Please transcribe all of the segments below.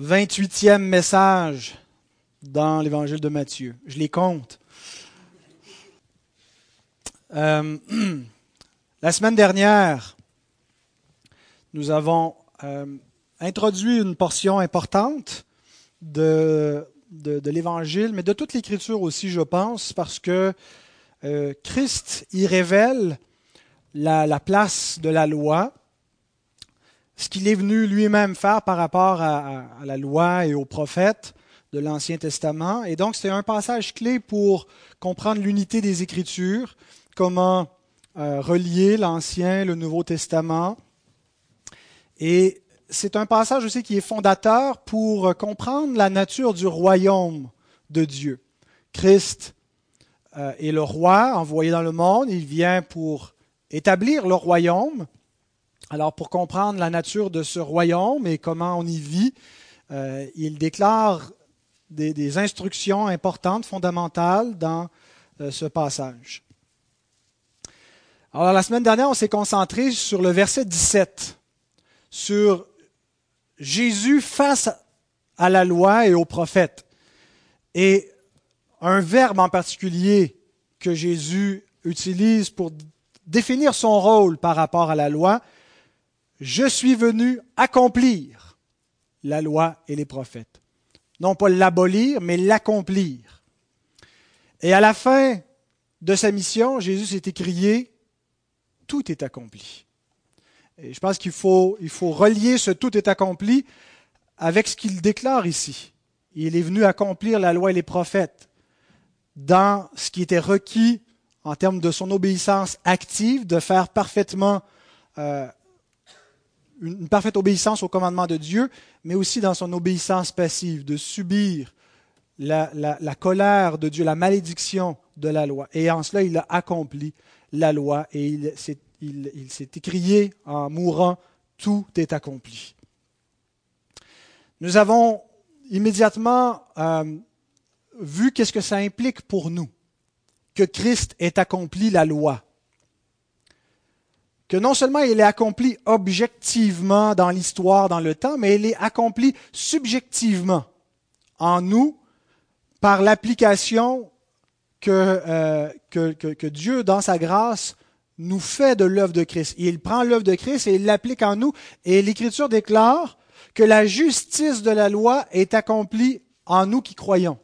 28e message dans l'évangile de Matthieu. Je les compte. Euh, la semaine dernière, nous avons euh, introduit une portion importante de, l'évangile, mais de toute l'écriture aussi, je pense, parce que euh, Christ y révèle la place de la loi, ce qu'il est venu lui-même faire par rapport à, la loi et aux prophètes de l'Ancien Testament. Et donc, c'est un passage clé pour comprendre l'unité des Écritures, comment euh, relier l'Ancien et le Nouveau Testament. Et c'est un passage aussi qui est fondateur pour comprendre la nature du royaume de Dieu. Christ euh, est le roi envoyé dans le monde, il vient pour établir le royaume, alors pour comprendre la nature de ce royaume et comment on y vit, euh, il déclare des, instructions importantes, fondamentales dans euh, ce passage. Alors la semaine dernière, on s'est concentré sur le verset 17, sur Jésus face à la loi et aux prophètes. Et un verbe en particulier que Jésus utilise pour définir son rôle par rapport à la loi, je suis venu accomplir la loi et les prophètes. Non pas l'abolir, mais l'accomplir. Et à la fin de sa mission, Jésus s'est écrié, tout est accompli. Et je pense qu'il faut, il faut relier ce tout est accompli avec ce qu'il déclare ici. Il est venu accomplir la loi et les prophètes dans ce qui était requis en termes de son obéissance active, de faire parfaitement euh, une parfaite obéissance au commandement de Dieu, mais aussi dans son obéissance passive, de subir la, colère de Dieu, la malédiction de la loi. Et en cela, il a accompli la loi et il s'est, écrié en mourant, tout est accompli. Nous avons immédiatement euh, vu qu'est-ce que ça implique pour nous, que Christ ait accompli la loi que non seulement il est accompli objectivement dans l'histoire, dans le temps, mais il est accompli subjectivement en nous par l'application que, euh, Dieu, dans sa grâce, nous fait de l'œuvre de Christ. Il prend l'œuvre de Christ et il l'applique en nous. Et l'Écriture déclare que la justice de la loi est accomplie en nous qui croyons.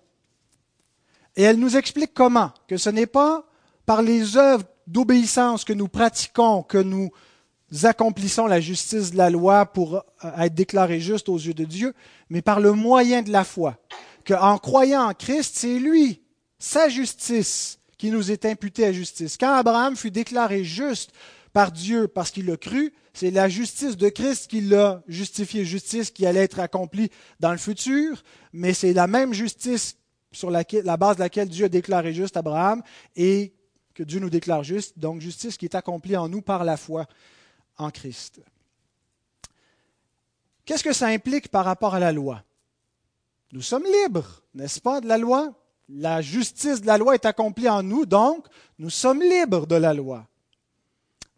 Et elle nous explique comment, que ce n'est pas par les œuvres d'obéissance que nous pratiquons, que nous accomplissons la justice de la loi pour euh, être déclarés justes aux yeux de Dieu, mais par le moyen de la foi. Qu'en croyant en Christ, c'est lui, sa justice, qui nous est imputée à justice. Quand Abraham fut déclaré juste par Dieu parce qu'il l'a cru, c'est la justice de Christ qui l'a justifié, justice qui allait être accomplie dans le futur, mais c'est la même justice sur la base de laquelle Dieu a déclaré juste Abraham et que Dieu nous déclare juste, donc justice qui est accomplie en nous par la foi en Christ. Qu'est-ce que ça implique par rapport à la loi? Nous sommes libres, n'est-ce pas, de la loi? La justice de la loi est accomplie en nous, donc nous sommes libres de la loi.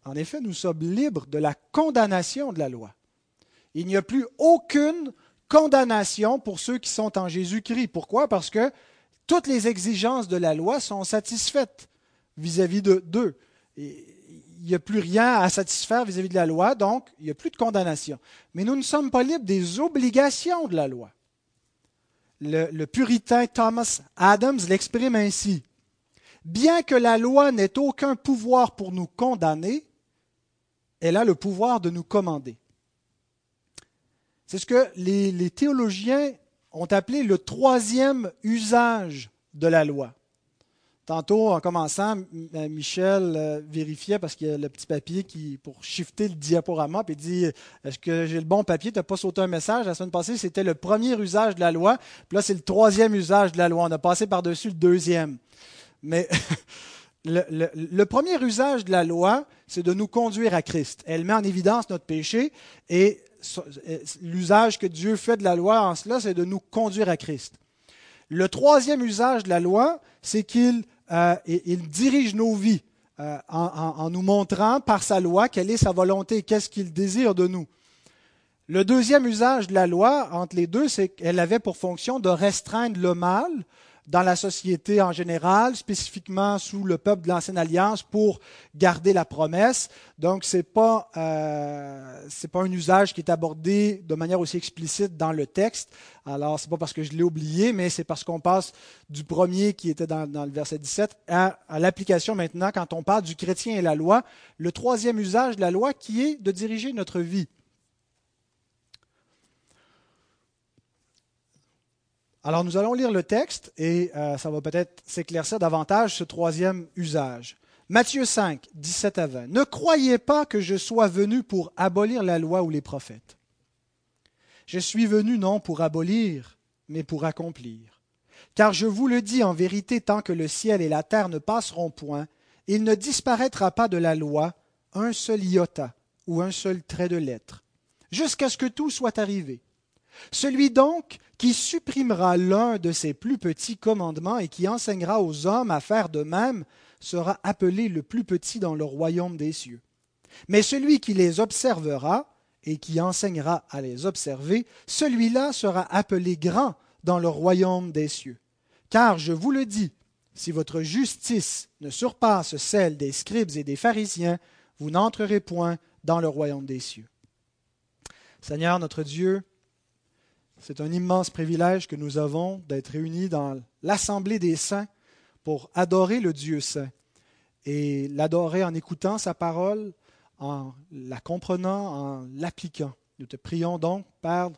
En effet, nous sommes libres de la condamnation de la loi. Il n'y a plus aucune condamnation pour ceux qui sont en Jésus-Christ. Pourquoi? Parce que toutes les exigences de la loi sont satisfaites vis-à-vis de d'eux. Il n'y a plus rien à satisfaire vis-à-vis de la loi, donc il n'y a plus de condamnation. Mais nous ne sommes pas libres des obligations de la loi. Le, puritain Thomas Adams l'exprime ainsi. Bien que la loi n'ait aucun pouvoir pour nous condamner, elle a le pouvoir de nous commander. C'est ce que les, théologiens ont appelé le troisième usage de la loi. Tantôt, en commençant, euh, Michel euh, vérifiait parce qu'il y a le petit papier qui, pour shifter le diaporama, puis il dit Est-ce que j'ai le bon papier? Tu n'as pas sauté un message? La semaine passée, c'était le premier usage de la loi. Puis là, c'est le troisième usage de la loi. On a passé par-dessus le deuxième. Mais le, le, premier usage de la loi, c'est de nous conduire à Christ. Elle met en évidence notre péché et euh, l'usage que Dieu fait de la loi en cela, c'est de nous conduire à Christ. Le troisième usage de la loi, c'est qu'il euh, il dirige nos vies euh, en, nous montrant par sa loi quelle est sa volonté, qu'est-ce qu'il désire de nous. Le deuxième usage de la loi entre les deux, c'est qu'elle avait pour fonction de restreindre le mal dans la société en général, spécifiquement sous le peuple de l'Ancienne Alliance, pour garder la promesse. Donc, ce n'est pas, euh, pas un usage qui est abordé de manière aussi explicite dans le texte. Alors, ce n'est pas parce que je l'ai oublié, mais c'est parce qu'on passe du premier qui était dans, le verset 17 à, à l'application maintenant quand on parle du chrétien et la loi. Le troisième usage de la loi qui est de diriger notre vie. Alors nous allons lire le texte et euh, ça va peut-être s'éclaircir davantage ce troisième usage. Matthieu 5, 17 à 20. Ne croyez pas que je sois venu pour abolir la loi ou les prophètes. Je suis venu non pour abolir, mais pour accomplir. Car je vous le dis en vérité, tant que le ciel et la terre ne passeront point, il ne disparaîtra pas de la loi un seul iota ou un seul trait de lettre, jusqu'à ce que tout soit arrivé. Celui donc qui supprimera l'un de ses plus petits commandements et qui enseignera aux hommes à faire de même sera appelé le plus petit dans le royaume des cieux. Mais celui qui les observera et qui enseignera à les observer, celui-là sera appelé grand dans le royaume des cieux. Car je vous le dis, si votre justice ne surpasse celle des scribes et des pharisiens, vous n'entrerez point dans le royaume des cieux. Seigneur notre Dieu, c'est un immense privilège que nous avons d'être réunis dans l'assemblée des saints pour adorer le Dieu saint et l'adorer en écoutant sa parole, en la comprenant, en l'appliquant. Nous te prions donc, Père,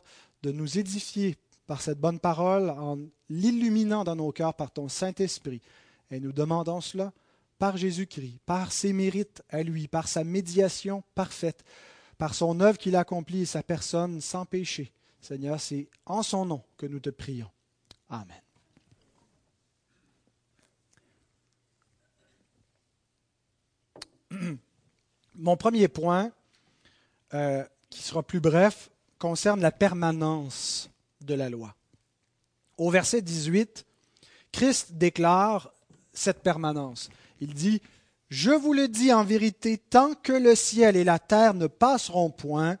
de nous édifier par cette bonne parole, en l'illuminant dans nos cœurs par ton Saint-Esprit. Et nous demandons cela par Jésus-Christ, par ses mérites à lui, par sa médiation parfaite, par son œuvre qu'il accomplit et sa personne sans péché. Seigneur, c'est en son nom que nous te prions. Amen. Mon premier point, euh, qui sera plus bref, concerne la permanence de la loi. Au verset 18, Christ déclare cette permanence. Il dit, Je vous le dis en vérité, tant que le ciel et la terre ne passeront point,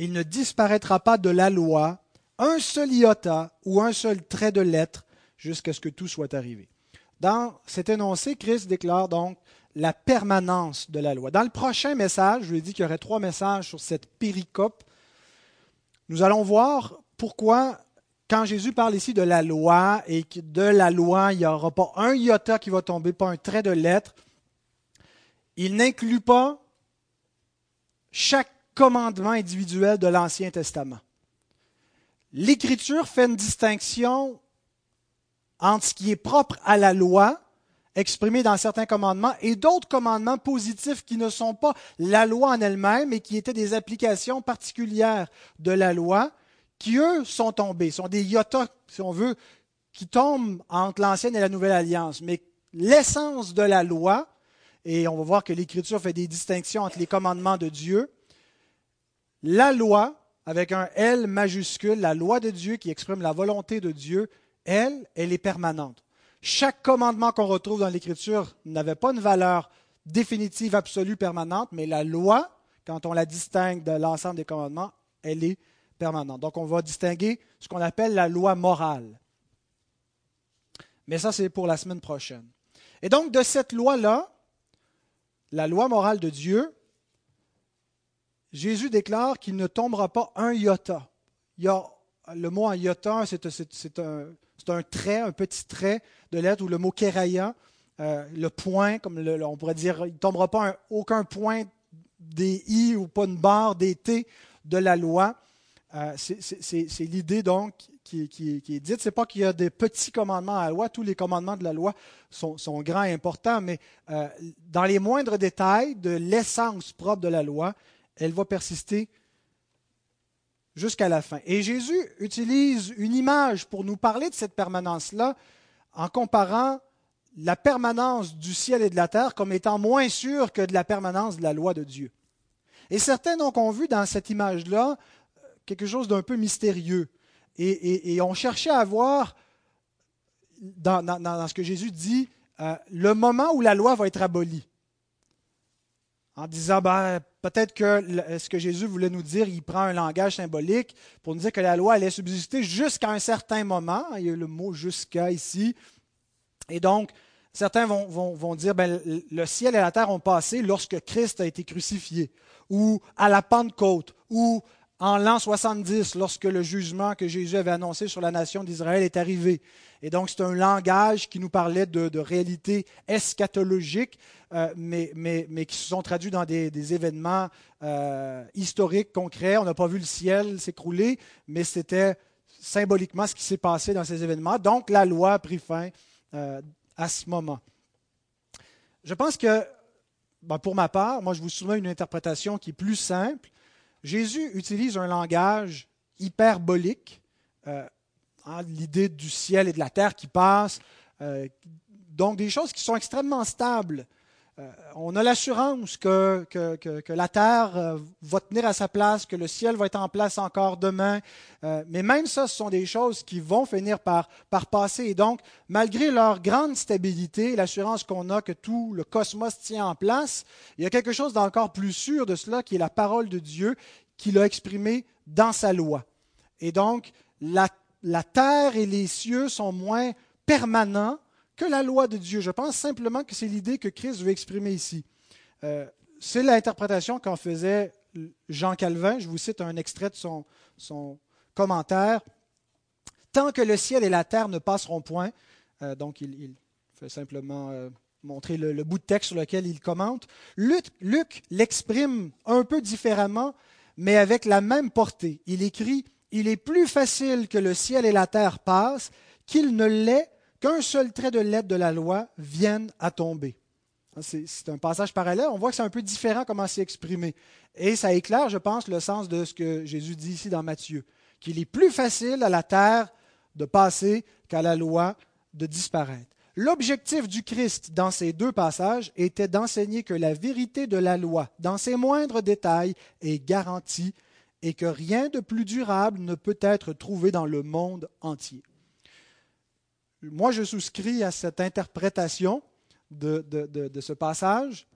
il ne disparaîtra pas de la loi un seul iota ou un seul trait de lettre jusqu'à ce que tout soit arrivé. Dans cet énoncé, Christ déclare donc la permanence de la loi. Dans le prochain message, je lui ai dit qu'il y aurait trois messages sur cette péricope. Nous allons voir pourquoi, quand Jésus parle ici de la loi et que de la loi, il n'y aura pas un iota qui va tomber, pas un trait de lettre, il n'inclut pas chaque commandements individuels de l'Ancien Testament. L'Écriture fait une distinction entre ce qui est propre à la loi, exprimé dans certains commandements, et d'autres commandements positifs qui ne sont pas la loi en elle-même, mais qui étaient des applications particulières de la loi, qui eux sont tombés, sont des yotas, si on veut, qui tombent entre l'Ancienne et la Nouvelle Alliance. Mais l'essence de la loi, et on va voir que l'Écriture fait des distinctions entre les commandements de Dieu la loi, avec un L majuscule, la loi de Dieu qui exprime la volonté de Dieu, elle, elle est permanente. Chaque commandement qu'on retrouve dans l'Écriture n'avait pas une valeur définitive, absolue, permanente, mais la loi, quand on la distingue de l'ensemble des commandements, elle est permanente. Donc on va distinguer ce qu'on appelle la loi morale. Mais ça, c'est pour la semaine prochaine. Et donc de cette loi-là, la loi morale de Dieu, Jésus déclare qu'il ne tombera pas un iota. Il y a, le mot iota, c'est, un, un, trait, un petit trait de lettre, ou le mot kéraya, euh, le point, comme on pourrait dire, il ne tombera pas aucun point des i ou pas une barre des t de la loi. Euh, c'est, l'idée donc qui, est dite. Ce n'est pas qu'il y a des petits commandements à la loi. Tous les commandements de la loi sont, grands et importants, mais euh, dans les moindres détails de l'essence propre de la loi, elle va persister jusqu'à la fin. Et Jésus utilise une image pour nous parler de cette permanence-là en comparant la permanence du ciel et de la terre comme étant moins sûre que de la permanence de la loi de Dieu. Et certains ont vu dans cette image-là quelque chose d'un peu mystérieux. Et, ont cherché à voir dans, ce que Jésus dit euh, le moment où la loi va être abolie. En disant ben, peut-être que ce que Jésus voulait nous dire, il prend un langage symbolique pour nous dire que la loi allait subsister jusqu'à un certain moment. Il y a le mot jusqu'à ici. Et donc, certains vont, vont, dire ben, le ciel et la terre ont passé lorsque Christ a été crucifié, ou à la Pentecôte, ou en l'an 70, lorsque le jugement que Jésus avait annoncé sur la nation d'Israël est arrivé. Et donc, c'est un langage qui nous parlait de, de réalités eschatologiques, euh, mais, mais, mais, qui se sont traduits dans des, événements euh, historiques, concrets. On n'a pas vu le ciel s'écrouler, mais c'était symboliquement ce qui s'est passé dans ces événements. Donc, la loi a pris fin euh, à ce moment. Je pense que, ben, pour ma part, moi, je vous soumets une interprétation qui est plus simple Jésus utilise un langage hyperbolique, euh, hein, l'idée du ciel et de la terre qui passent, euh, donc des choses qui sont extrêmement stables. Euh, on a l'assurance que, que, la terre euh, va tenir à sa place, que le ciel va être en place encore demain. Euh, mais même ça, ce sont des choses qui vont finir par, par passer. Et donc, malgré leur grande stabilité, l'assurance qu'on a que tout le cosmos tient en place, il y a quelque chose d'encore plus sûr de cela qui est la parole de Dieu qu'il a exprimée dans sa loi. Et donc, la, la terre et les cieux sont moins permanents que la loi de Dieu. Je pense simplement que c'est l'idée que Christ veut exprimer ici. Euh, c'est l'interprétation qu'en faisait Jean Calvin. Je vous cite un extrait de son, son commentaire. Tant que le ciel et la terre ne passeront point, euh, donc il, fait simplement euh, montrer le, bout de texte sur lequel il commente, Luc, Luc l'exprime un peu différemment, mais avec la même portée. Il écrit, Il est plus facile que le ciel et la terre passent qu'il ne l'est qu'un seul trait de lettre de la loi vienne à tomber. C'est un passage parallèle. On voit que c'est un peu différent comment c'est exprimé. Et ça éclaire, je pense, le sens de ce que Jésus dit ici dans Matthieu, qu'il est plus facile à la terre de passer qu'à la loi de disparaître. L'objectif du Christ dans ces deux passages était d'enseigner que la vérité de la loi, dans ses moindres détails, est garantie et que rien de plus durable ne peut être trouvé dans le monde entier. Moi, je souscris à cette interprétation de, ce passage.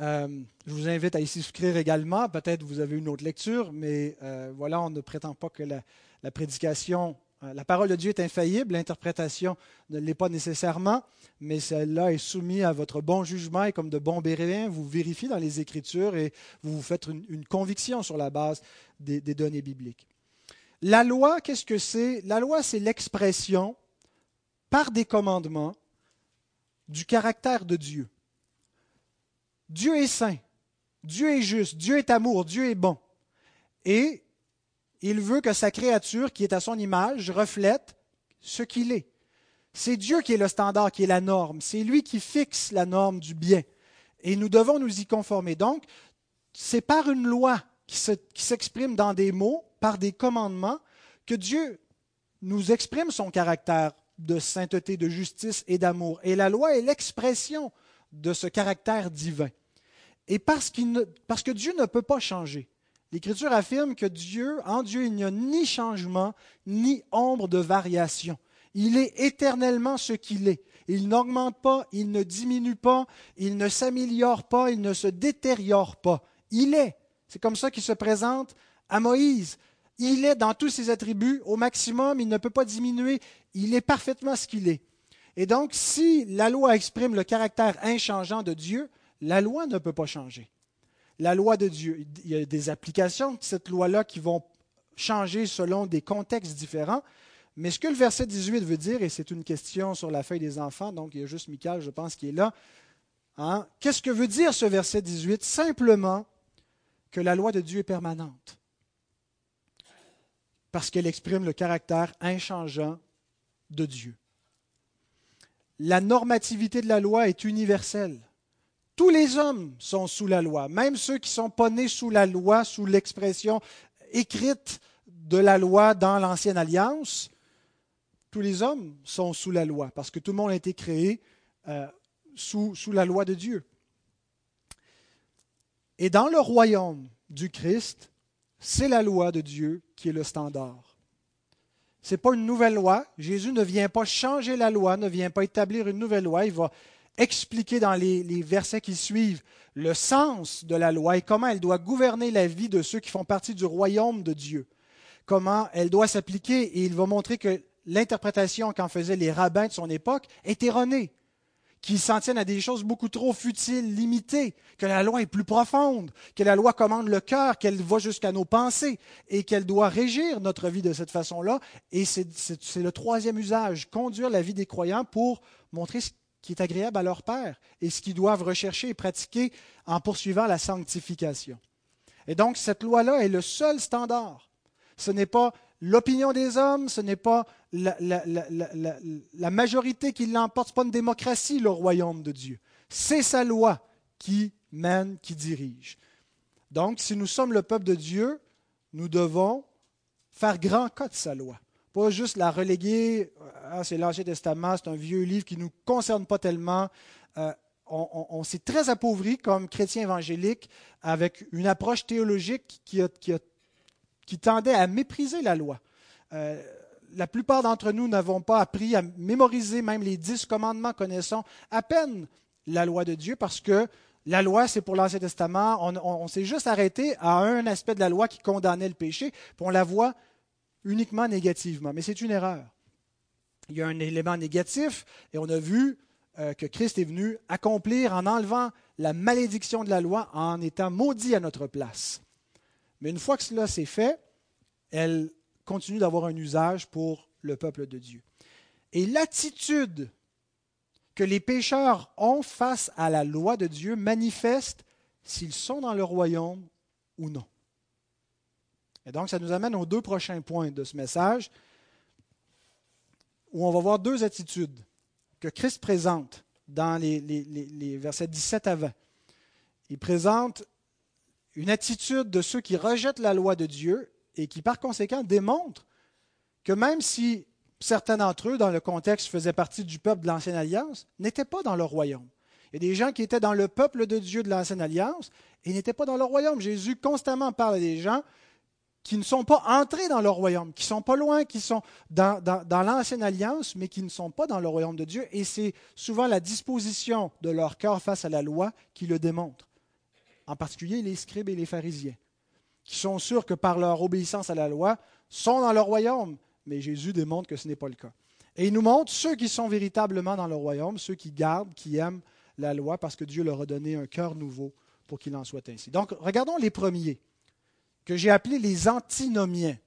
Euh, je vous invite à y souscrire également. Peut-être vous avez une autre lecture, mais euh, voilà, on ne prétend pas que la, prédication, euh, la parole de Dieu est infaillible, l'interprétation ne l'est pas nécessairement, mais celle-là est soumise à votre bon jugement et comme de bons béréens, vous vérifiez dans les Écritures et vous vous faites une, conviction sur la base des données bibliques. La loi, qu'est-ce que c'est? La loi, c'est l'expression par des commandements du caractère de Dieu. Dieu est saint, Dieu est juste, Dieu est amour, Dieu est bon. Et il veut que sa créature, qui est à son image, reflète ce qu'il est. C'est Dieu qui est le standard, qui est la norme. C'est lui qui fixe la norme du bien. Et nous devons nous y conformer. Donc, c'est par une loi qui s'exprime dans des mots, par des commandements, que Dieu nous exprime son caractère de sainteté, de justice et d'amour. Et la loi est l'expression de ce caractère divin. Et parce, que Dieu ne peut pas changer. L'Écriture affirme que Dieu, en Dieu, il n'y a ni changement, ni ombre de variation. Il est éternellement ce qu'il est. Il n'augmente pas, il ne diminue pas, il ne s'améliore pas, il ne se détériore pas. Il est. C'est comme ça qu'il se présente à Moïse. Il est dans tous ses attributs au maximum, il ne peut pas diminuer, il est parfaitement ce qu'il est. Et donc, si la loi exprime le caractère inchangeant de Dieu, la loi ne peut pas changer. La loi de Dieu, il y a des applications de cette loi-là qui vont changer selon des contextes différents. Mais ce que le verset 18 veut dire, et c'est une question sur la feuille des enfants, donc il y a juste Michael, je pense, qui est là. Hein, qu'est-ce que veut dire ce verset 18 Simplement que la loi de Dieu est permanente parce qu'elle exprime le caractère inchangeant de Dieu. La normativité de la loi est universelle. Tous les hommes sont sous la loi, même ceux qui ne sont pas nés sous la loi, sous l'expression écrite de la loi dans l'Ancienne Alliance. Tous les hommes sont sous la loi, parce que tout le monde a été créé euh, sous, sous la loi de Dieu. Et dans le royaume du Christ, c'est la loi de Dieu qui est le standard. Ce n'est pas une nouvelle loi. Jésus ne vient pas changer la loi, ne vient pas établir une nouvelle loi. Il va expliquer dans les, versets qui suivent le sens de la loi et comment elle doit gouverner la vie de ceux qui font partie du royaume de Dieu. Comment elle doit s'appliquer et il va montrer que l'interprétation qu'en faisaient les rabbins de son époque est erronée qui s'en tiennent à des choses beaucoup trop futiles, limitées, que la loi est plus profonde, que la loi commande le cœur, qu'elle va jusqu'à nos pensées et qu'elle doit régir notre vie de cette façon-là. Et c'est le troisième usage, conduire la vie des croyants pour montrer ce qui est agréable à leur Père et ce qu'ils doivent rechercher et pratiquer en poursuivant la sanctification. Et donc, cette loi-là est le seul standard. Ce n'est pas l'opinion des hommes, ce n'est pas la, majorité qui l'emporte, ce n'est pas une démocratie, le royaume de Dieu. C'est sa loi qui mène, qui dirige. Donc, si nous sommes le peuple de Dieu, nous devons faire grand cas de sa loi. Pas juste la reléguer, ah, c'est l'Ancien Testament, c'est un vieux livre qui ne nous concerne pas tellement. Euh, on, s'est très appauvri comme chrétien évangélique avec une approche théologique qui qui a qui tendait à mépriser la loi. Euh, la plupart d'entre nous n'avons pas appris à mémoriser même les dix commandements, connaissons à peine la loi de Dieu parce que la loi, c'est pour l'Ancien Testament. On, s'est juste arrêté à un aspect de la loi qui condamnait le péché, puis on la voit uniquement négativement. Mais c'est une erreur. Il y a un élément négatif, et on a vu euh, que Christ est venu accomplir en enlevant la malédiction de la loi, en étant maudit à notre place. Mais une fois que cela s'est fait, elle continue d'avoir un usage pour le peuple de Dieu. Et l'attitude que les pécheurs ont face à la loi de Dieu manifeste s'ils sont dans le royaume ou non. Et donc, ça nous amène aux deux prochains points de ce message, où on va voir deux attitudes que Christ présente dans les, versets 17 à 20. Il présente une attitude de ceux qui rejettent la loi de Dieu et qui par conséquent démontrent que même si certains d'entre eux, dans le contexte, faisaient partie du peuple de l'Ancienne Alliance, n'étaient pas dans le royaume. Il y a des gens qui étaient dans le peuple de Dieu de l'Ancienne Alliance et n'étaient pas dans le royaume. Jésus constamment parle des gens qui ne sont pas entrés dans le royaume, qui sont pas loin, qui sont dans l'ancienne alliance, mais qui ne sont pas dans le royaume de Dieu. Et c'est souvent la disposition de leur cœur face à la loi qui le démontre en particulier les scribes et les pharisiens, qui sont sûrs que par leur obéissance à la loi, sont dans le royaume, mais Jésus démontre que ce n'est pas le cas. Et il nous montre ceux qui sont véritablement dans le royaume, ceux qui gardent, qui aiment la loi, parce que Dieu leur a donné un cœur nouveau pour qu'il en soit ainsi. Donc, regardons les premiers, que j'ai appelés les antinomiens.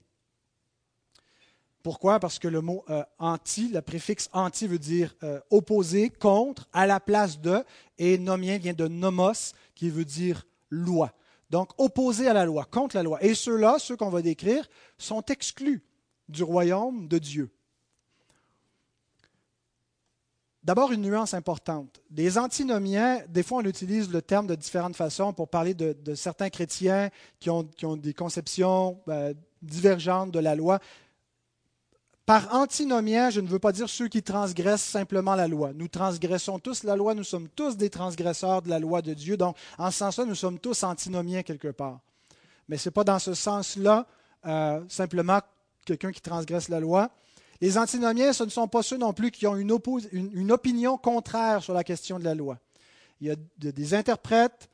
Pourquoi? Parce que le mot euh, anti, le préfixe anti veut dire euh, opposé, contre, à la place de, et nomien vient de nomos, qui veut dire loi. Donc opposés à la loi, contre la loi. Et ceux-là, ceux qu'on va décrire, sont exclus du royaume de Dieu. D'abord, une nuance importante. Les antinomiens, des fois, on utilise le terme de différentes façons pour parler de, certains chrétiens qui ont, des conceptions ben, divergentes de la loi. Par antinomien, je ne veux pas dire ceux qui transgressent simplement la loi. Nous transgressons tous la loi, nous sommes tous des transgresseurs de la loi de Dieu. Donc, en ce sens-là, nous sommes tous antinomiens quelque part. Mais ce n'est pas dans ce sens-là euh, simplement quelqu'un qui transgresse la loi. Les antinomiens, ce ne sont pas ceux non plus qui ont une, une opinion contraire sur la question de la loi. Il y a des interprètes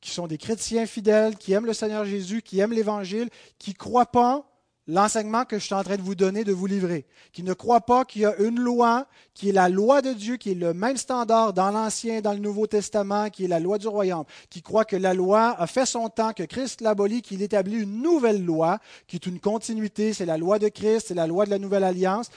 qui sont des chrétiens fidèles, qui aiment le Seigneur Jésus, qui aiment l'Évangile, qui ne croient pas l'enseignement que je suis en train de vous donner, de vous livrer, qui ne croit pas qu'il y a une loi, qui est la loi de Dieu, qui est le même standard dans l'Ancien et dans le Nouveau Testament, qui est la loi du royaume, qui croit que la loi a fait son temps, que Christ l'abolit, qu'il établit une nouvelle loi, qui est une continuité, c'est la loi de Christ, c'est la loi de la nouvelle alliance,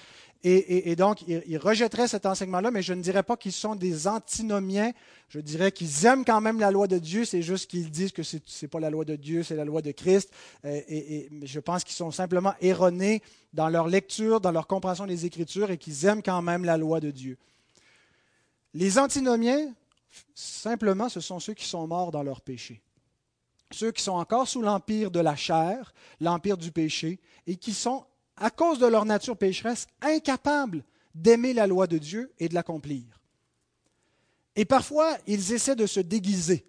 et, donc, ils, rejetteraient cet enseignement-là, mais je ne dirais pas qu'ils sont des antinomiens. Je dirais qu'ils aiment quand même la loi de Dieu, c'est juste qu'ils disent que ce n'est pas la loi de Dieu, c'est la loi de Christ. Euh, et, je pense qu'ils sont simplement erronés dans leur lecture, dans leur compréhension des Écritures, et qu'ils aiment quand même la loi de Dieu. Les antinomiens, simplement, ce sont ceux qui sont morts dans leur péché. Ceux qui sont encore sous l'empire de la chair, l'empire du péché, et qui sont à cause de leur nature pécheresse, incapables d'aimer la loi de Dieu et de l'accomplir. Et parfois, ils essaient de se déguiser,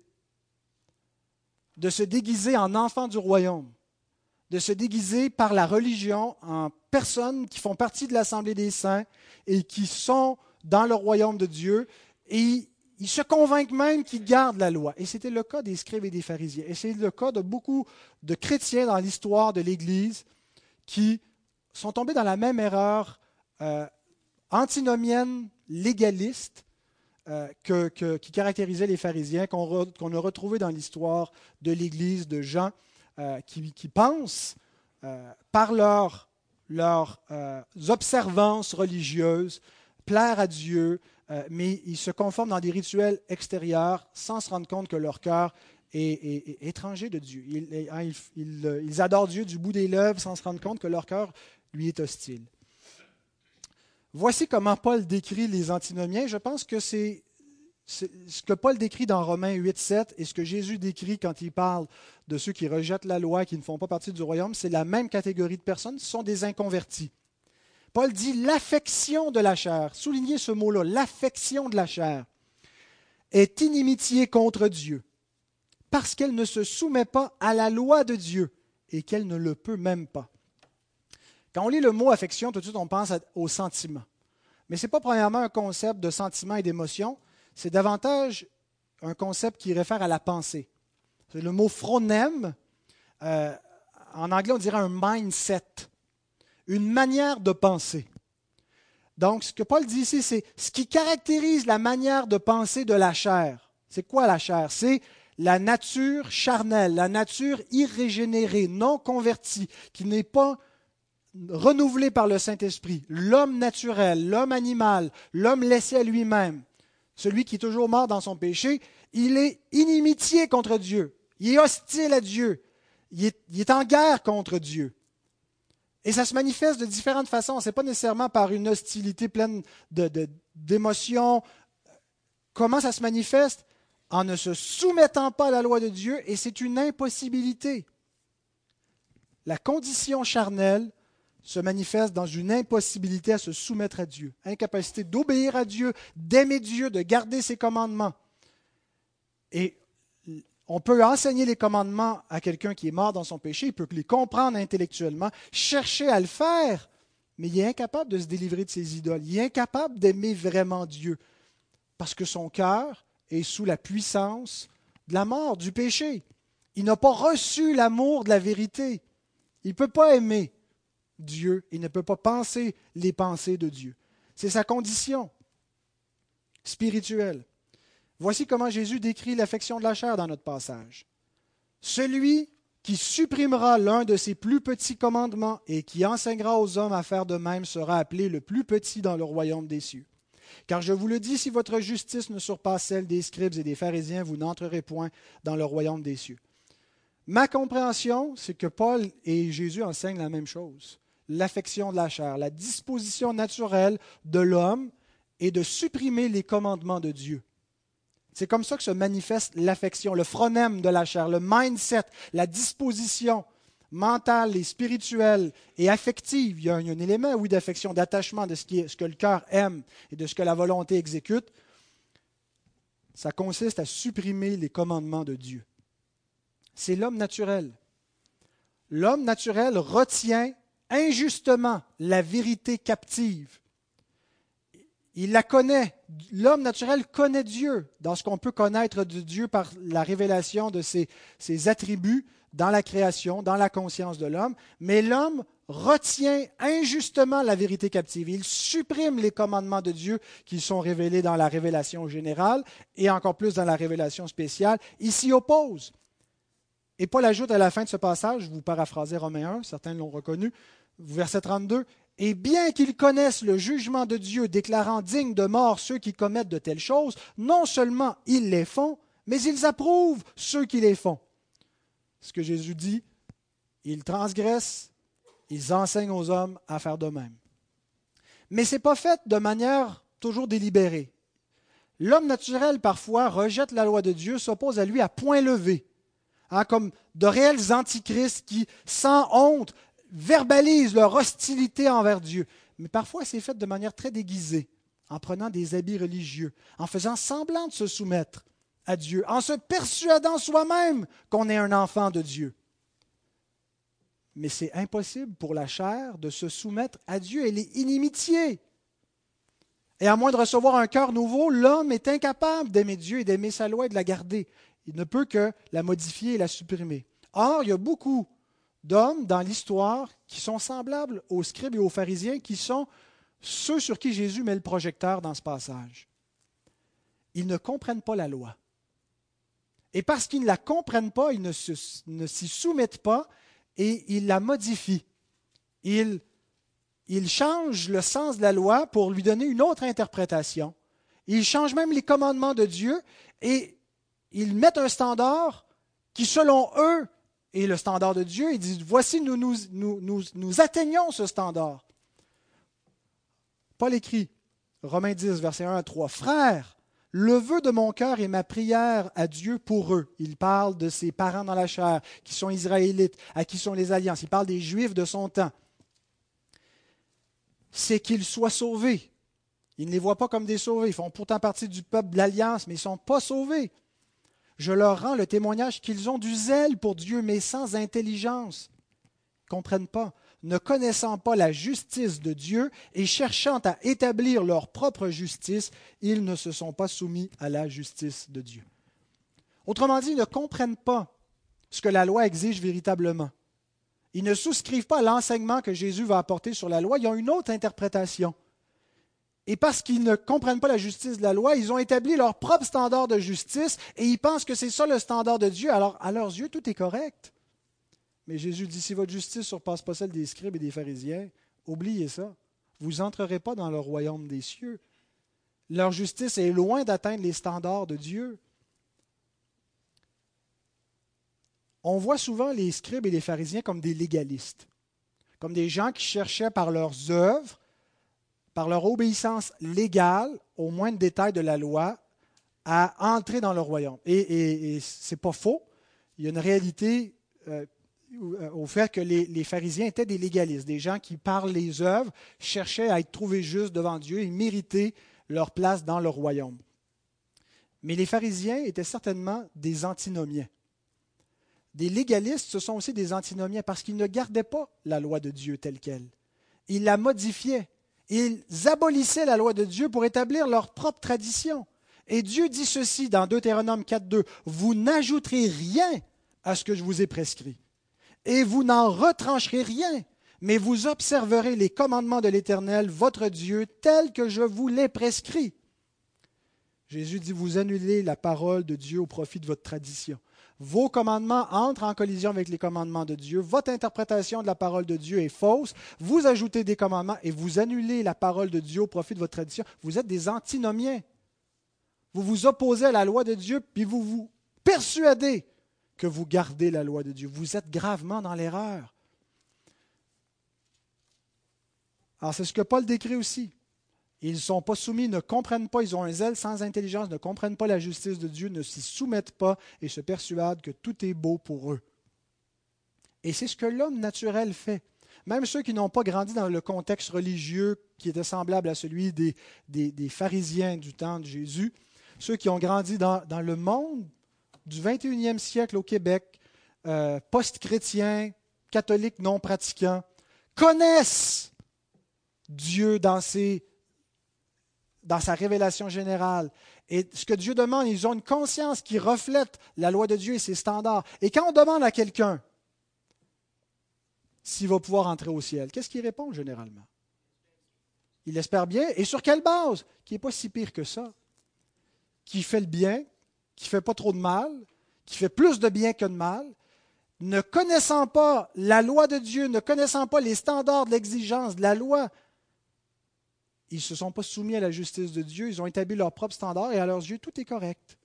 de se déguiser en enfants du royaume, de se déguiser par la religion en personnes qui font partie de l'Assemblée des saints et qui sont dans le royaume de Dieu. Et ils se convainquent même qu'ils gardent la loi. Et c'était le cas des scribes et des pharisiens. Et c'est le cas de beaucoup de chrétiens dans l'histoire de l'Église qui sont tombés dans la même erreur euh, antinomienne, légaliste, euh, qui caractérisait les pharisiens, qu'on a retrouvé dans l'histoire de l'Église de gens euh, qui, pensent, par leurs observances religieuses, plaire à Dieu, mais ils se conforment dans des rituels extérieurs sans se rendre compte que leur cœur est, étranger de Dieu. Hein, ils, adorent Dieu du bout des lèvres sans se rendre compte que leur cœur lui est hostile. Voici comment Paul décrit les antinomiens. Je pense que c'est ce que Paul décrit dans Romains 8, 7 et ce que Jésus décrit quand il parle de ceux qui rejettent la loi, qui ne font pas partie du royaume, c'est la même catégorie de personnes, ce sont des inconvertis. Paul dit l'affection de la chair. Soulignez ce mot-là, l'affection de la chair est inimitié contre Dieu parce qu'elle ne se soumet pas à la loi de Dieu et qu'elle ne le peut même pas. Quand on lit le mot affection, tout de suite on pense au sentiment. Mais ce n'est pas premièrement un concept de sentiment et d'émotion, c'est davantage un concept qui réfère à la pensée. C'est le mot phronem. Euh, en anglais, on dirait un mindset une manière de penser. Donc, ce que Paul dit ici, c'est ce qui caractérise la manière de penser de la chair. C'est quoi la chair? C'est la nature charnelle, la nature irrégénérée, non convertie, qui n'est pas renouvelée par le Saint-Esprit. L'homme naturel, l'homme animal, l'homme laissé à lui-même, celui qui est toujours mort dans son péché, il est inimitié contre Dieu. Il est hostile à Dieu. Il est, en guerre contre Dieu. Et ça se manifeste de différentes façons. Ce n'est pas nécessairement par une hostilité pleine d'émotions. Comment ça se manifeste? En ne se soumettant pas à la loi de Dieu, et c'est une impossibilité. La condition charnelle se manifeste dans une impossibilité à se soumettre à Dieu, incapacité d'obéir à Dieu, d'aimer Dieu, de garder ses commandements. Et on peut enseigner les commandements à quelqu'un qui est mort dans son péché, il peut les comprendre intellectuellement, chercher à le faire, mais il est incapable de se délivrer de ses idoles, il est incapable d'aimer vraiment Dieu, parce que son cœur est sous la puissance de la mort, du péché. Il n'a pas reçu l'amour de la vérité. Il ne peut pas aimer Dieu, il ne peut pas penser les pensées de Dieu. C'est sa condition spirituelle. Voici comment Jésus décrit l'affection de la chair dans notre passage. Celui qui supprimera l'un de ses plus petits commandements et qui enseignera aux hommes à faire de même sera appelé le plus petit dans le royaume des cieux. Car je vous le dis, si votre justice ne surpasse celle des scribes et des pharisiens, vous n'entrerez point dans le royaume des cieux. Ma compréhension, c'est que Paul et Jésus enseignent la même chose. L'affection de la chair, la disposition naturelle de l'homme est de supprimer les commandements de Dieu. C'est comme ça que se manifeste l'affection, le phronème de la chair, le mindset, la disposition mentale et spirituelle et affective. Il y a un, élément, oui, d'affection, d'attachement de ce, ce que le cœur aime et de ce que la volonté exécute. Ça consiste à supprimer les commandements de Dieu. C'est l'homme naturel. L'homme naturel retient injustement la vérité captive il la connaît. L'homme naturel connaît Dieu dans ce qu'on peut connaître de Dieu par la révélation de ses, attributs dans la création, dans la conscience de l'homme. Mais l'homme retient injustement la vérité captive. Il supprime les commandements de Dieu qui sont révélés dans la révélation générale et encore plus dans la révélation spéciale. Il s'y oppose. Et Paul ajoute à la fin de ce passage, vous paraphrasez Romains 1, certains l'ont reconnu, verset 32, et bien qu'ils connaissent le jugement de Dieu déclarant dignes de mort ceux qui commettent de telles choses, non seulement ils les font, mais ils approuvent ceux qui les font. Ce que Jésus dit, ils transgressent, ils enseignent aux hommes à faire de même. Mais ce n'est pas fait de manière toujours délibérée. L'homme naturel, parfois, rejette la loi de Dieu, s'oppose à lui à point levé, hein, comme de réels antichrists qui, sans honte, verbalisent leur hostilité envers Dieu. Mais parfois, c'est fait de manière très déguisée, en prenant des habits religieux, en faisant semblant de se soumettre à Dieu, en se persuadant soi-même qu'on est un enfant de Dieu. Mais c'est impossible pour la chair de se soumettre à Dieu. Elle est inimitié. Et à moins de recevoir un cœur nouveau, l'homme est incapable d'aimer Dieu et d'aimer sa loi et de la garder. Il ne peut que la modifier et la supprimer. Or, il y a beaucoup d'hommes dans l'histoire qui sont semblables aux scribes et aux pharisiens, qui sont ceux sur qui Jésus met le projecteur dans ce passage. Ils ne comprennent pas la loi. Et parce qu'ils ne la comprennent pas, ils ne, s'y soumettent pas et ils la modifient. Ils il change le sens de la loi pour lui donner une autre interprétation. Il change même les commandements de Dieu et ils mettent un standard qui, selon eux, est le standard de Dieu. Ils disent, voici, nous, atteignons ce standard. Paul écrit, Romains 10, verset 1 à 3, Frères, le vœu de mon cœur et ma prière à Dieu pour eux. Il parle de ses parents dans la chair, qui sont israélites, à qui sont les alliances. Il parle des Juifs de son temps c'est qu'ils soient sauvés. Ils ne les voient pas comme des sauvés. Ils font pourtant partie du peuple de l'Alliance, mais ils ne sont pas sauvés. Je leur rends le témoignage qu'ils ont du zèle pour Dieu, mais sans intelligence. Ils ne comprennent pas. Ne connaissant pas la justice de Dieu et cherchant à établir leur propre justice, ils ne se sont pas soumis à la justice de Dieu. Autrement dit, ils ne comprennent pas ce que la loi exige véritablement. Ils ne souscrivent pas à l'enseignement que Jésus va apporter sur la loi, ils ont une autre interprétation. Et parce qu'ils ne comprennent pas la justice de la loi, ils ont établi leur propre standard de justice et ils pensent que c'est ça le standard de Dieu. Alors, à leurs yeux, tout est correct. Mais Jésus dit, si votre justice ne surpasse pas celle des scribes et des pharisiens, oubliez ça. Vous n'entrerez pas dans le royaume des cieux. Leur justice est loin d'atteindre les standards de Dieu. on voit souvent les scribes et les pharisiens comme des légalistes, comme des gens qui cherchaient par leurs œuvres, par leur obéissance légale au moindre détail de la loi, à entrer dans le royaume. Et, ce n'est pas faux. Il y a une réalité euh, au fait que les, les, pharisiens étaient des légalistes, des gens qui, par les œuvres, cherchaient à être trouvés justes devant Dieu et mériter leur place dans le royaume. Mais les pharisiens étaient certainement des antinomiens des légalistes, ce sont aussi des antinomiens parce qu'ils ne gardaient pas la loi de Dieu telle qu'elle. Ils la modifiaient. Ils abolissaient la loi de Dieu pour établir leur propre tradition. Et Dieu dit ceci dans Deutéronome 4.2, Vous n'ajouterez rien à ce que je vous ai prescrit, et vous n'en retrancherez rien, mais vous observerez les commandements de l'Éternel, votre Dieu, tels que je vous les prescris. Jésus dit, vous annulez la parole de Dieu au profit de votre tradition vos commandements entrent en collision avec les commandements de Dieu, votre interprétation de la parole de Dieu est fausse, vous ajoutez des commandements et vous annulez la parole de Dieu au profit de votre tradition, vous êtes des antinomiens. Vous vous opposez à la loi de Dieu, puis vous vous persuadez que vous gardez la loi de Dieu. Vous êtes gravement dans l'erreur. Alors c'est ce que Paul décrit aussi. Ils ne sont pas soumis, ne comprennent pas, ils ont un zèle sans intelligence, ne comprennent pas la justice de Dieu, ne s'y soumettent pas et se persuadent que tout est beau pour eux. Et c'est ce que l'homme naturel fait. Même ceux qui n'ont pas grandi dans le contexte religieux qui était semblable à celui des, pharisiens du temps de Jésus, ceux qui ont grandi dans, le monde du 21e siècle au Québec, euh, post-chrétiens, catholiques non pratiquants, connaissent Dieu dans ses dans sa révélation générale. Et ce que Dieu demande, ils ont une conscience qui reflète la loi de Dieu et ses standards. Et quand on demande à quelqu'un s'il va pouvoir entrer au ciel, qu'est-ce qu'il répond généralement? Il espère bien. Et sur quelle base? Qui n'est pas si pire que ça. Qui fait le bien, qui ne fait pas trop de mal, qui fait plus de bien que de mal, ne connaissant pas la loi de Dieu, ne connaissant pas les standards de l'exigence de la loi, ils ne se sont pas soumis à la justice de Dieu, ils ont établi leurs propres standards et à leurs yeux, tout est correct.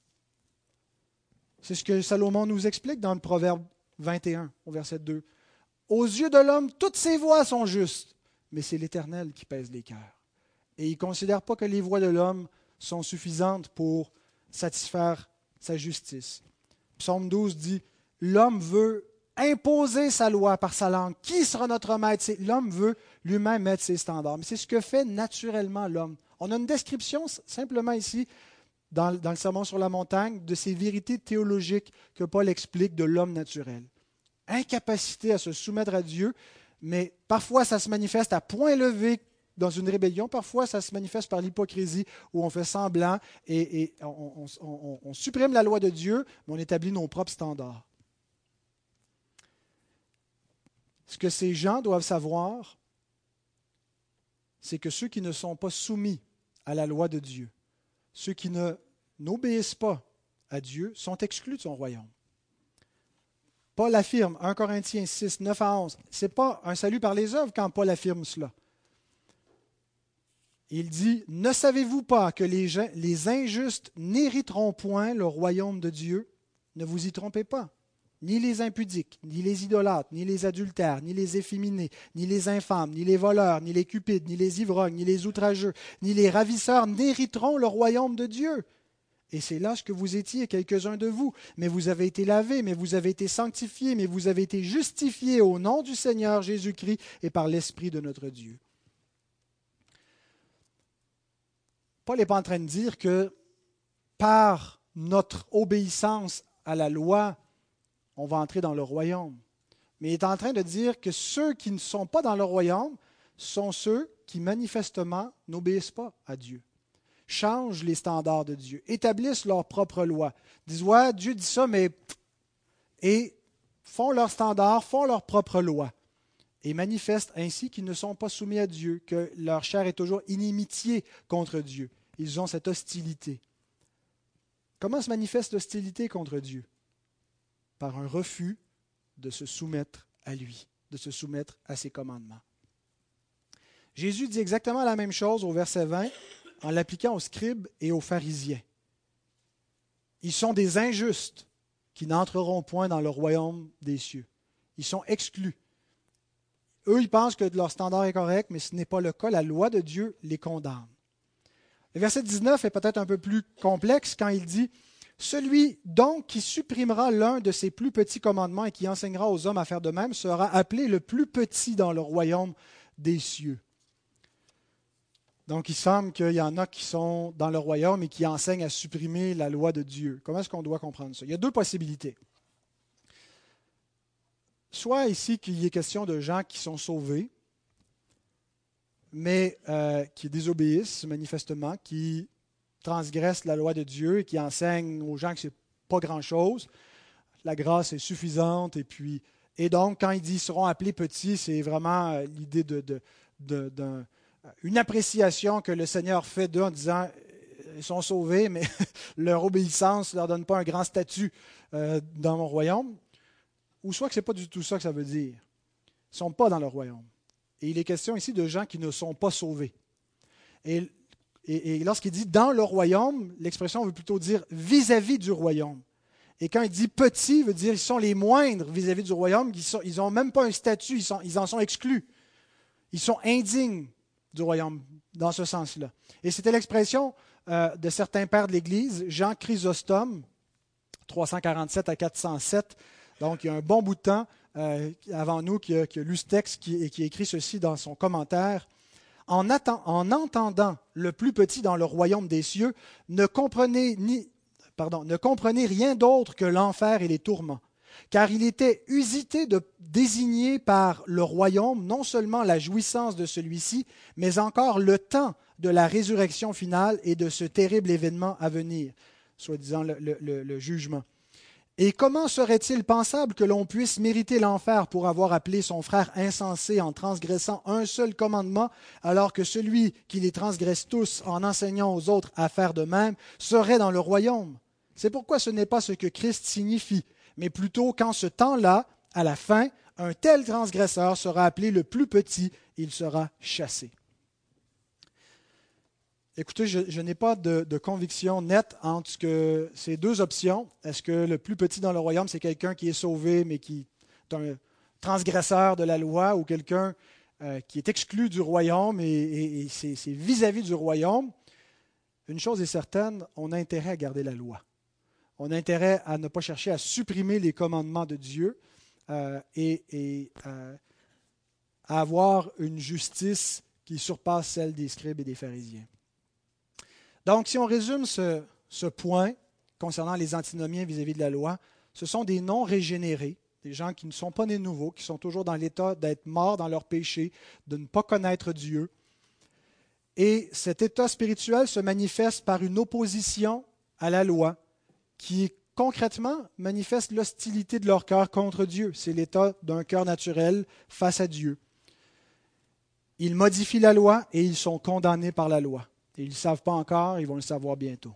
C'est ce que Salomon nous explique dans le Proverbe 21, au verset 2. Aux yeux de l'homme, toutes ses voies sont justes, mais c'est l'Éternel qui pèse les cœurs. Et il ne considère pas que les voies de l'homme sont suffisantes pour satisfaire sa justice. Psaume 12 dit, L'homme veut imposer sa loi par sa langue. Qui sera notre maître L'homme veut lui-même mettre ses standards. Mais c'est ce que fait naturellement l'homme. On a une description simplement ici, dans, dans, le Sermon sur la montagne, de ces vérités théologiques que Paul explique de l'homme naturel. Incapacité à se soumettre à Dieu, mais parfois ça se manifeste à point levé dans une rébellion. Parfois, ça se manifeste par l'hypocrisie, où on fait semblant et, on supprime la loi de Dieu, mais on établit nos propres standards. Ce que ces gens doivent savoir, c'est que ceux qui ne sont pas soumis à la loi de Dieu, ceux qui n'obéissent pas à Dieu, sont exclus de son royaume. Paul affirme, 1 Corinthiens 6, 9 à 11, ce n'est pas un salut par les œuvres quand Paul affirme cela. Il dit, Ne savez-vous pas que les, les injustes n'hériteront point le royaume de Dieu? Ne vous y trompez pas ni les impudiques, ni les idolâtres, ni les adultères, ni les efféminés, ni les infâmes, ni les voleurs, ni les cupides, ni les ivrognes, ni les outrageux, ni les ravisseurs n'hériteront le royaume de Dieu. Et c'est là ce que vous étiez, quelques-uns de vous. Mais vous avez été lavés, mais vous avez été sanctifiés, mais vous avez été justifiés au nom du Seigneur Jésus-Christ et par l'Esprit de notre Dieu. Paul n'est pas en train de dire que par notre obéissance à la loi, on va entrer dans le royaume. Mais il est en train de dire que ceux qui ne sont pas dans le royaume sont ceux qui manifestement n'obéissent pas à Dieu, changent les standards de Dieu, établissent leur propre loi, disent ouais, Dieu dit ça, mais et font leurs standards, font leur propre loi et manifestent ainsi qu'ils ne sont pas soumis à Dieu, que leur chair est toujours inimitié contre Dieu. Ils ont cette hostilité. Comment se manifeste l'hostilité contre Dieu? Par un refus de se soumettre à lui, de se soumettre à ses commandements. Jésus dit exactement la même chose au verset 20 en l'appliquant aux scribes et aux pharisiens. Ils sont des injustes qui n'entreront point dans le royaume des cieux. Ils sont exclus. Eux, ils pensent que leur standard est correct, mais ce n'est pas le cas. La loi de Dieu les condamne. Le verset 19 est peut-être un peu plus complexe quand il dit celui donc qui supprimera l'un de ses plus petits commandements et qui enseignera aux hommes à faire de même sera appelé le plus petit dans le royaume des cieux. Donc il semble qu'il y en a qui sont dans le royaume et qui enseignent à supprimer la loi de Dieu. Comment est-ce qu'on doit comprendre ça? Il y a deux possibilités. Soit ici qu'il y ait question de gens qui sont sauvés, mais euh, qui désobéissent manifestement, qui transgressent la loi de Dieu et qui enseignent aux gens que ce n'est pas grand-chose. La grâce est suffisante. Et, puis, et donc, quand ils disent seront appelés petits, c'est vraiment euh, l'idée de, de, une appréciation que le Seigneur fait d'eux en disant euh, ils sont sauvés, mais leur obéissance ne leur donne pas un grand statut euh, dans mon royaume. Ou soit que ce n'est pas du tout ça que ça veut dire. Ils ne sont pas dans le royaume. Et il est question ici de gens qui ne sont pas sauvés. Et et, lorsqu'il dit dans le royaume, l'expression veut plutôt dire vis-à-vis du royaume. Et quand il dit petit, veut dire ils sont les moindres vis-à-vis du royaume, ils n'ont même pas un statut, ils, en sont exclus. Ils sont indignes du royaume, dans ce sens-là. Et c'était l'expression euh, de certains pères de l'Église, Jean Chrysostome, 347 à 407. Donc, il y a un bon bout de temps euh, avant nous qui a, lu ce texte et qui écrit ceci dans son commentaire en, entendant le plus petit dans le royaume des cieux, ne comprenez, rien d'autre que l'enfer et les tourments. Car il était usité de désigner par le royaume non seulement la jouissance de celui-ci, mais encore le temps de la résurrection finale et de ce terrible événement à venir, soit disant le jugement. Et comment serait-il pensable que l'on puisse mériter l'enfer pour avoir appelé son frère insensé en transgressant un seul commandement, alors que celui qui les transgresse tous en enseignant aux autres à faire de même serait dans le royaume? C'est pourquoi ce n'est pas ce que Christ signifie, mais plutôt qu'en ce temps-là, à la fin, un tel transgresseur sera appelé le plus petit, il sera chassé. Écoutez, je, n'ai pas de, conviction nette entre ces deux options. Est-ce que le plus petit dans le royaume, c'est quelqu'un qui est sauvé, mais qui est un transgresseur de la loi, ou quelqu'un euh, qui est exclu du royaume et, c'est vis-à-vis du royaume? Une chose est certaine, on a intérêt à garder la loi. On a intérêt à ne pas chercher à supprimer les commandements de Dieu euh, et, euh, à avoir une justice qui surpasse celle des scribes et des pharisiens. Donc, si on résume ce, point concernant les antinomiens vis-à-vis de la loi, ce sont des non régénérés, des gens qui ne sont pas nés nouveaux, qui sont toujours dans l'état d'être morts dans leur péché, de ne pas connaître Dieu, Et cet état spirituel se manifeste par une opposition à la loi qui concrètement manifeste l'hostilité de leur cœur contre Dieu. C'est l'état d'un cœur naturel face à Dieu. Ils modifient la loi et ils sont condamnés par la loi. Et ils ne savent pas encore, ils vont le savoir bientôt.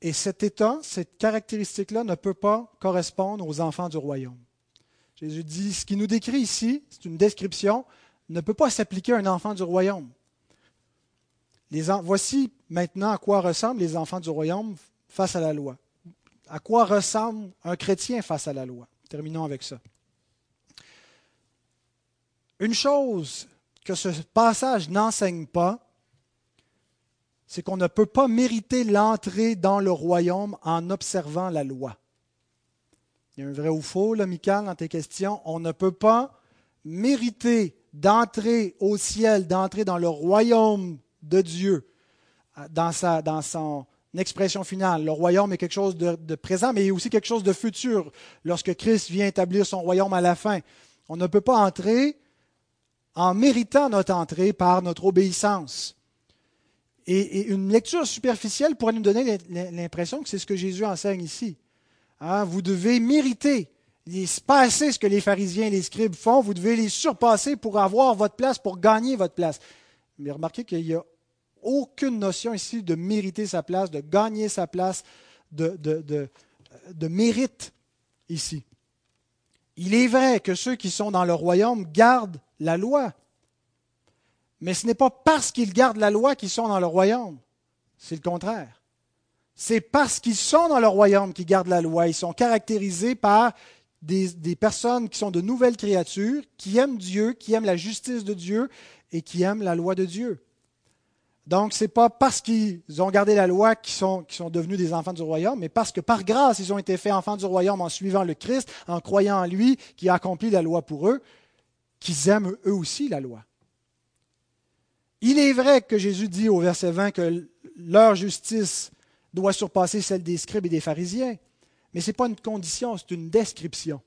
Et cet état, cette caractéristique-là ne peut pas correspondre aux enfants du royaume. Jésus dit, ce qui nous décrit ici, c'est une description, ne peut pas s'appliquer à un enfant du royaume. Les voici maintenant à quoi ressemblent les enfants du royaume face à la loi. À quoi ressemble un chrétien face à la loi? Terminons avec ça. Une chose que ce passage n'enseigne pas, c'est qu'on ne peut pas mériter l'entrée dans le royaume en observant la loi. Il y a un vrai ou faux, là, Michael, dans tes questions. On ne peut pas mériter d'entrer au ciel, d'entrer dans le royaume de Dieu, dans, sa, dans son expression finale. Le royaume est quelque chose de, de présent, mais aussi quelque chose de futur, lorsque Christ vient établir son royaume à la fin. On ne peut pas entrer en méritant notre entrée par notre obéissance. Et, une lecture superficielle pourrait nous donner l'impression que c'est ce que Jésus enseigne ici. Hein, vous devez mériter, les, passer ce que les pharisiens et les scribes font, vous devez les surpasser pour avoir votre place, pour gagner votre place. Mais remarquez qu'il n'y a aucune notion ici de mériter sa place, de gagner sa place, de, de, de mérite ici. Il est vrai que ceux qui sont dans le royaume gardent la loi. Mais ce n'est pas parce qu'ils gardent la loi qu'ils sont dans le royaume. C'est le contraire. C'est parce qu'ils sont dans le royaume qu'ils gardent la loi. Ils sont caractérisés par des, personnes qui sont de nouvelles créatures, qui aiment Dieu, qui aiment la justice de Dieu et qui aiment la loi de Dieu. Donc, ce n'est pas parce qu'ils ont gardé la loi qu'ils sont, sont, devenus des enfants du royaume, mais parce que par grâce, ils ont été faits enfants du royaume en suivant le Christ, en croyant en lui, qui a accompli la loi pour eux, qu'ils aiment eux aussi la loi. Il est vrai que Jésus dit au verset 20 que leur justice doit surpasser celle des scribes et des pharisiens, mais ce n'est pas une condition, c'est une description.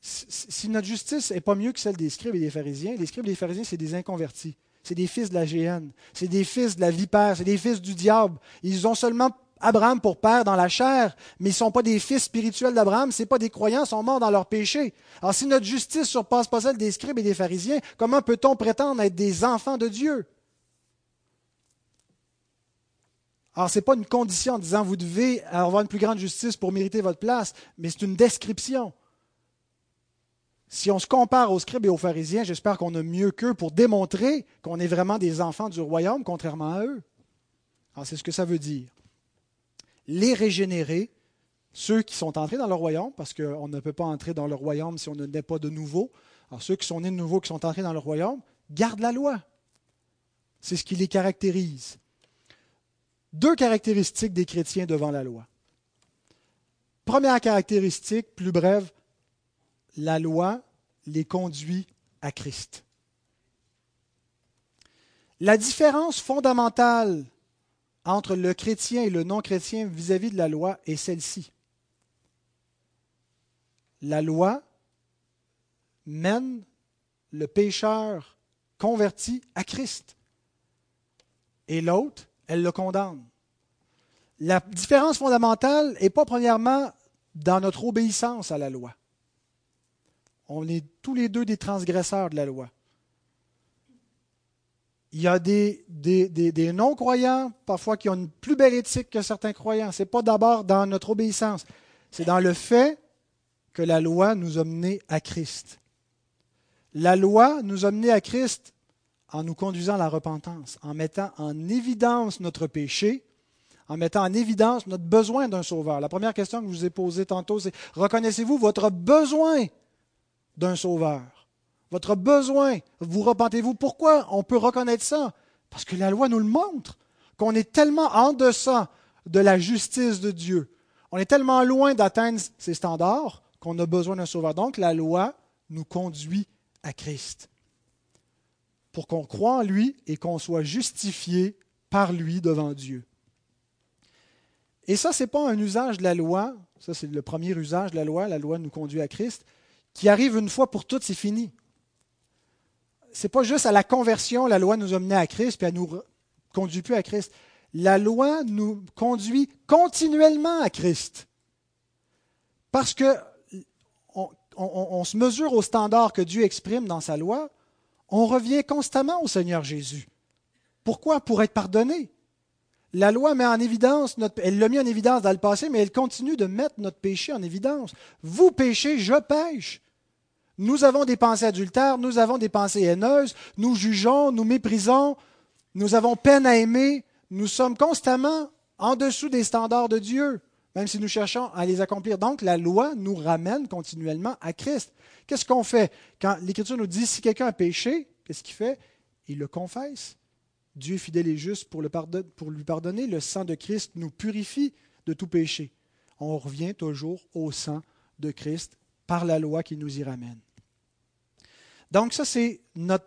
Si notre justice n'est pas mieux que celle des scribes et des pharisiens, les scribes et les pharisiens, c'est des inconvertis. C'est des fils de la géhenne. C'est des fils de la vipère. C'est des fils du diable. Ils ont seulement Abraham pour père dans la chair, mais ils ne sont pas des fils spirituels d'Abraham, ce pas des croyants, ils sont morts dans leur péché. Alors si notre justice surpasse pas celle des scribes et des pharisiens, comment peut-on prétendre être des enfants de Dieu? Alors ce n'est pas une condition en disant vous devez avoir une plus grande justice pour mériter votre place, mais c'est une description. Si on se compare aux scribes et aux pharisiens, j'espère qu'on a mieux qu'eux pour démontrer qu'on est vraiment des enfants du royaume, contrairement à eux. Alors c'est ce que ça veut dire. Les régénérés, ceux qui sont entrés dans le royaume, parce qu'on ne peut pas entrer dans le royaume si on ne naît pas de nouveau. Alors ceux qui sont nés de nouveau, qui sont entrés dans le royaume, gardent la loi. C'est ce qui les caractérise. Deux caractéristiques des chrétiens devant la loi. Première caractéristique, plus brève, la loi les conduit à Christ. La différence fondamentale entre le chrétien et le non-chrétien vis-à-vis de la loi est celle-ci. La loi mène le pécheur converti à Christ. Et l'autre, elle le condamne. La différence fondamentale n'est pas premièrement dans notre obéissance à la loi. On est tous les deux des transgresseurs de la loi. Il y a des, non-croyants, parfois, qui ont une plus belle éthique que certains croyants. Ce n'est pas d'abord dans notre obéissance, c'est dans le fait que la loi nous a menés à Christ. La loi nous a menés à Christ en nous conduisant à la repentance, en mettant en évidence notre péché, en mettant en évidence notre besoin d'un sauveur. La première question que je vous ai posée tantôt, c'est reconnaissez-vous votre besoin d'un sauveur? Votre besoin, vous repentez-vous? Pourquoi on peut reconnaître ça? Parce que la loi nous le montre, qu'on est tellement en deçà de la justice de Dieu. On est tellement loin d'atteindre ces standards qu'on a besoin d'un sauveur. Donc la loi nous conduit à Christ. Pour qu'on croie en lui et qu'on soit justifié par lui devant Dieu. Et ça, ce n'est pas un usage de la loi. Ça, c'est le premier usage de la loi. La loi nous conduit à Christ qui arrive une fois pour toutes, c'est fini. C'est pas juste à la conversion, la loi nous a menés à Christ, puis elle nous conduit plus à Christ. La loi nous conduit continuellement à Christ. Parce que on, se mesure au standard que Dieu exprime dans sa loi, on revient constamment au Seigneur Jésus. Pourquoi? Pour être pardonné. La loi met en évidence, elle l'a mis en évidence dans le passé, mais elle continue de mettre notre péché en évidence. Vous péchez, je pêche. Nous avons des pensées adultères, nous avons des pensées haineuses, nous jugeons, nous méprisons, nous avons peine à aimer, nous sommes constamment en dessous des standards de Dieu, même si nous cherchons à les accomplir. Donc la loi nous ramène continuellement à Christ. Qu'est-ce qu'on fait? Quand l'Écriture nous dit si quelqu'un a péché, qu'est-ce qu'il fait? Il le confesse. Dieu est fidèle et juste pour, pour lui pardonner. Le sang de Christ nous purifie de tout péché. On revient toujours au sang de Christ par la loi qui nous y ramène. Donc ça, c'est notre,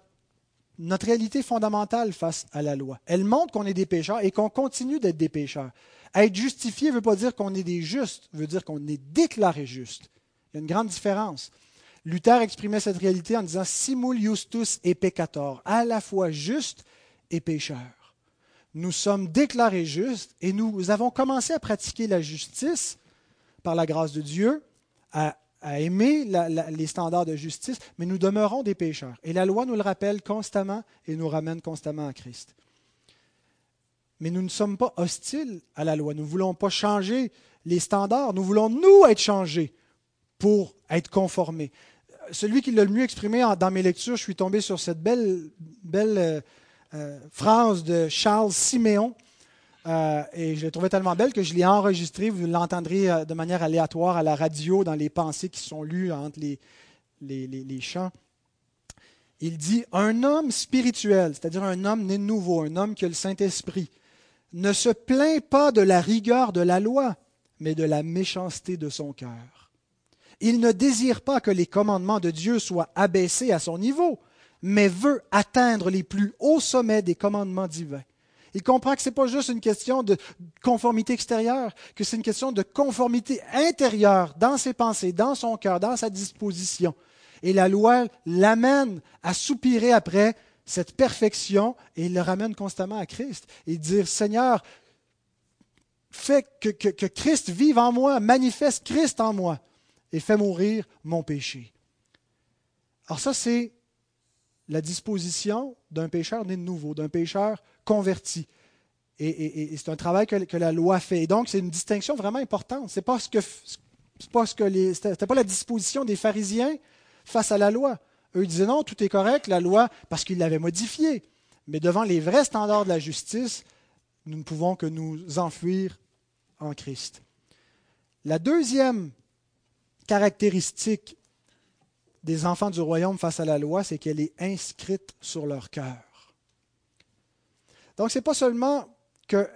réalité fondamentale face à la loi. Elle montre qu'on est des pécheurs et qu'on continue d'être des pécheurs. Être justifié ne veut pas dire qu'on est des justes, veut dire qu'on est déclaré juste. Il y a une grande différence. Luther exprimait cette réalité en disant Simul justus et peccator, à la fois juste et pécheurs. Nous sommes déclarés justes et nous avons commencé à pratiquer la justice par la grâce de Dieu, aimer les standards de justice, mais nous demeurons des pécheurs. Et la loi nous le rappelle constamment et nous ramène constamment à Christ. Mais nous ne sommes pas hostiles à la loi. Nous ne voulons pas changer les standards. Nous voulons, nous, être changés pour être conformés. Celui qui l'a le mieux exprimé dans mes lectures, je suis tombé sur cette belle, belle euh, euh, phrase de Charles Siméon. Euh, et je l'ai trouvée tellement belle que je l'ai enregistrée. Vous l'entendrez euh, de manière aléatoire à la radio dans les pensées qui sont lues entre les, les, les, chants. Il dit Un homme spirituel, c'est-à-dire un homme né de nouveau, un homme qui a le Saint-Esprit, ne se plaint pas de la rigueur de la loi, mais de la méchanceté de son cœur. Il ne désire pas que les commandements de Dieu soient abaissés à son niveau, mais veut atteindre les plus hauts sommets des commandements divins. Il comprend que ce n'est pas juste une question de conformité extérieure, que c'est une question de conformité intérieure dans ses pensées, dans son cœur, dans sa disposition. Et la loi l'amène à soupirer après cette perfection et il le ramène constamment à Christ et dire Seigneur, fais que, que Christ vive en moi, manifeste Christ en moi et fais mourir mon péché. Alors ça, c'est la disposition d'un pécheur né de nouveau, d'un pécheur converti. Et, c'est un travail que, la loi fait. Et donc, c'est une distinction vraiment importante. Ce pas, que, ce que pas la disposition des pharisiens face à la loi. Eux disaient non, tout est correct, la loi, parce qu'ils l'avaient modifiée. Mais devant les vrais standards de la justice, nous ne pouvons que nous enfuir en Christ. La deuxième caractéristique des enfants du royaume face à la loi, c'est qu'elle est inscrite sur leur cœur. Donc, ce n'est pas seulement que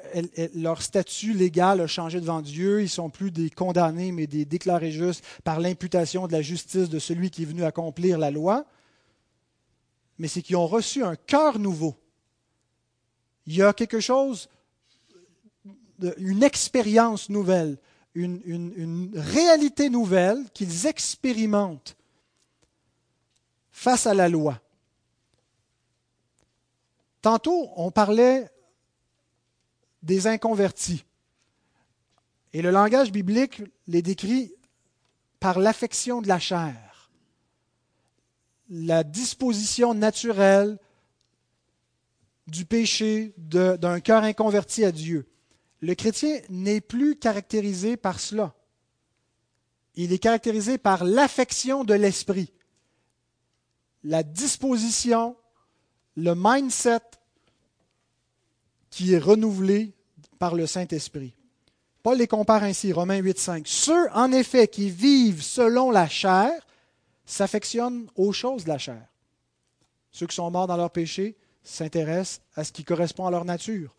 leur statut légal a changé devant Dieu, ils sont plus des condamnés, mais des déclarés justes par l'imputation de la justice de celui qui est venu accomplir la loi, mais c'est qu'ils ont reçu un cœur nouveau. Il y a quelque chose, une expérience nouvelle, une, une réalité nouvelle qu'ils expérimentent face à la loi. Tantôt, on parlait des inconvertis. Et le langage biblique les décrit par l'affection de la chair, la disposition naturelle du péché d'un cœur inconverti à Dieu. Le chrétien n'est plus caractérisé par cela. Il est caractérisé par l'affection de l'esprit la disposition, le mindset qui est renouvelé par le Saint-Esprit. Paul les compare ainsi, Romains 8, 5. Ceux, en effet, qui vivent selon la chair s'affectionnent aux choses de la chair. Ceux qui sont morts dans leur péché s'intéressent à ce qui correspond à leur nature.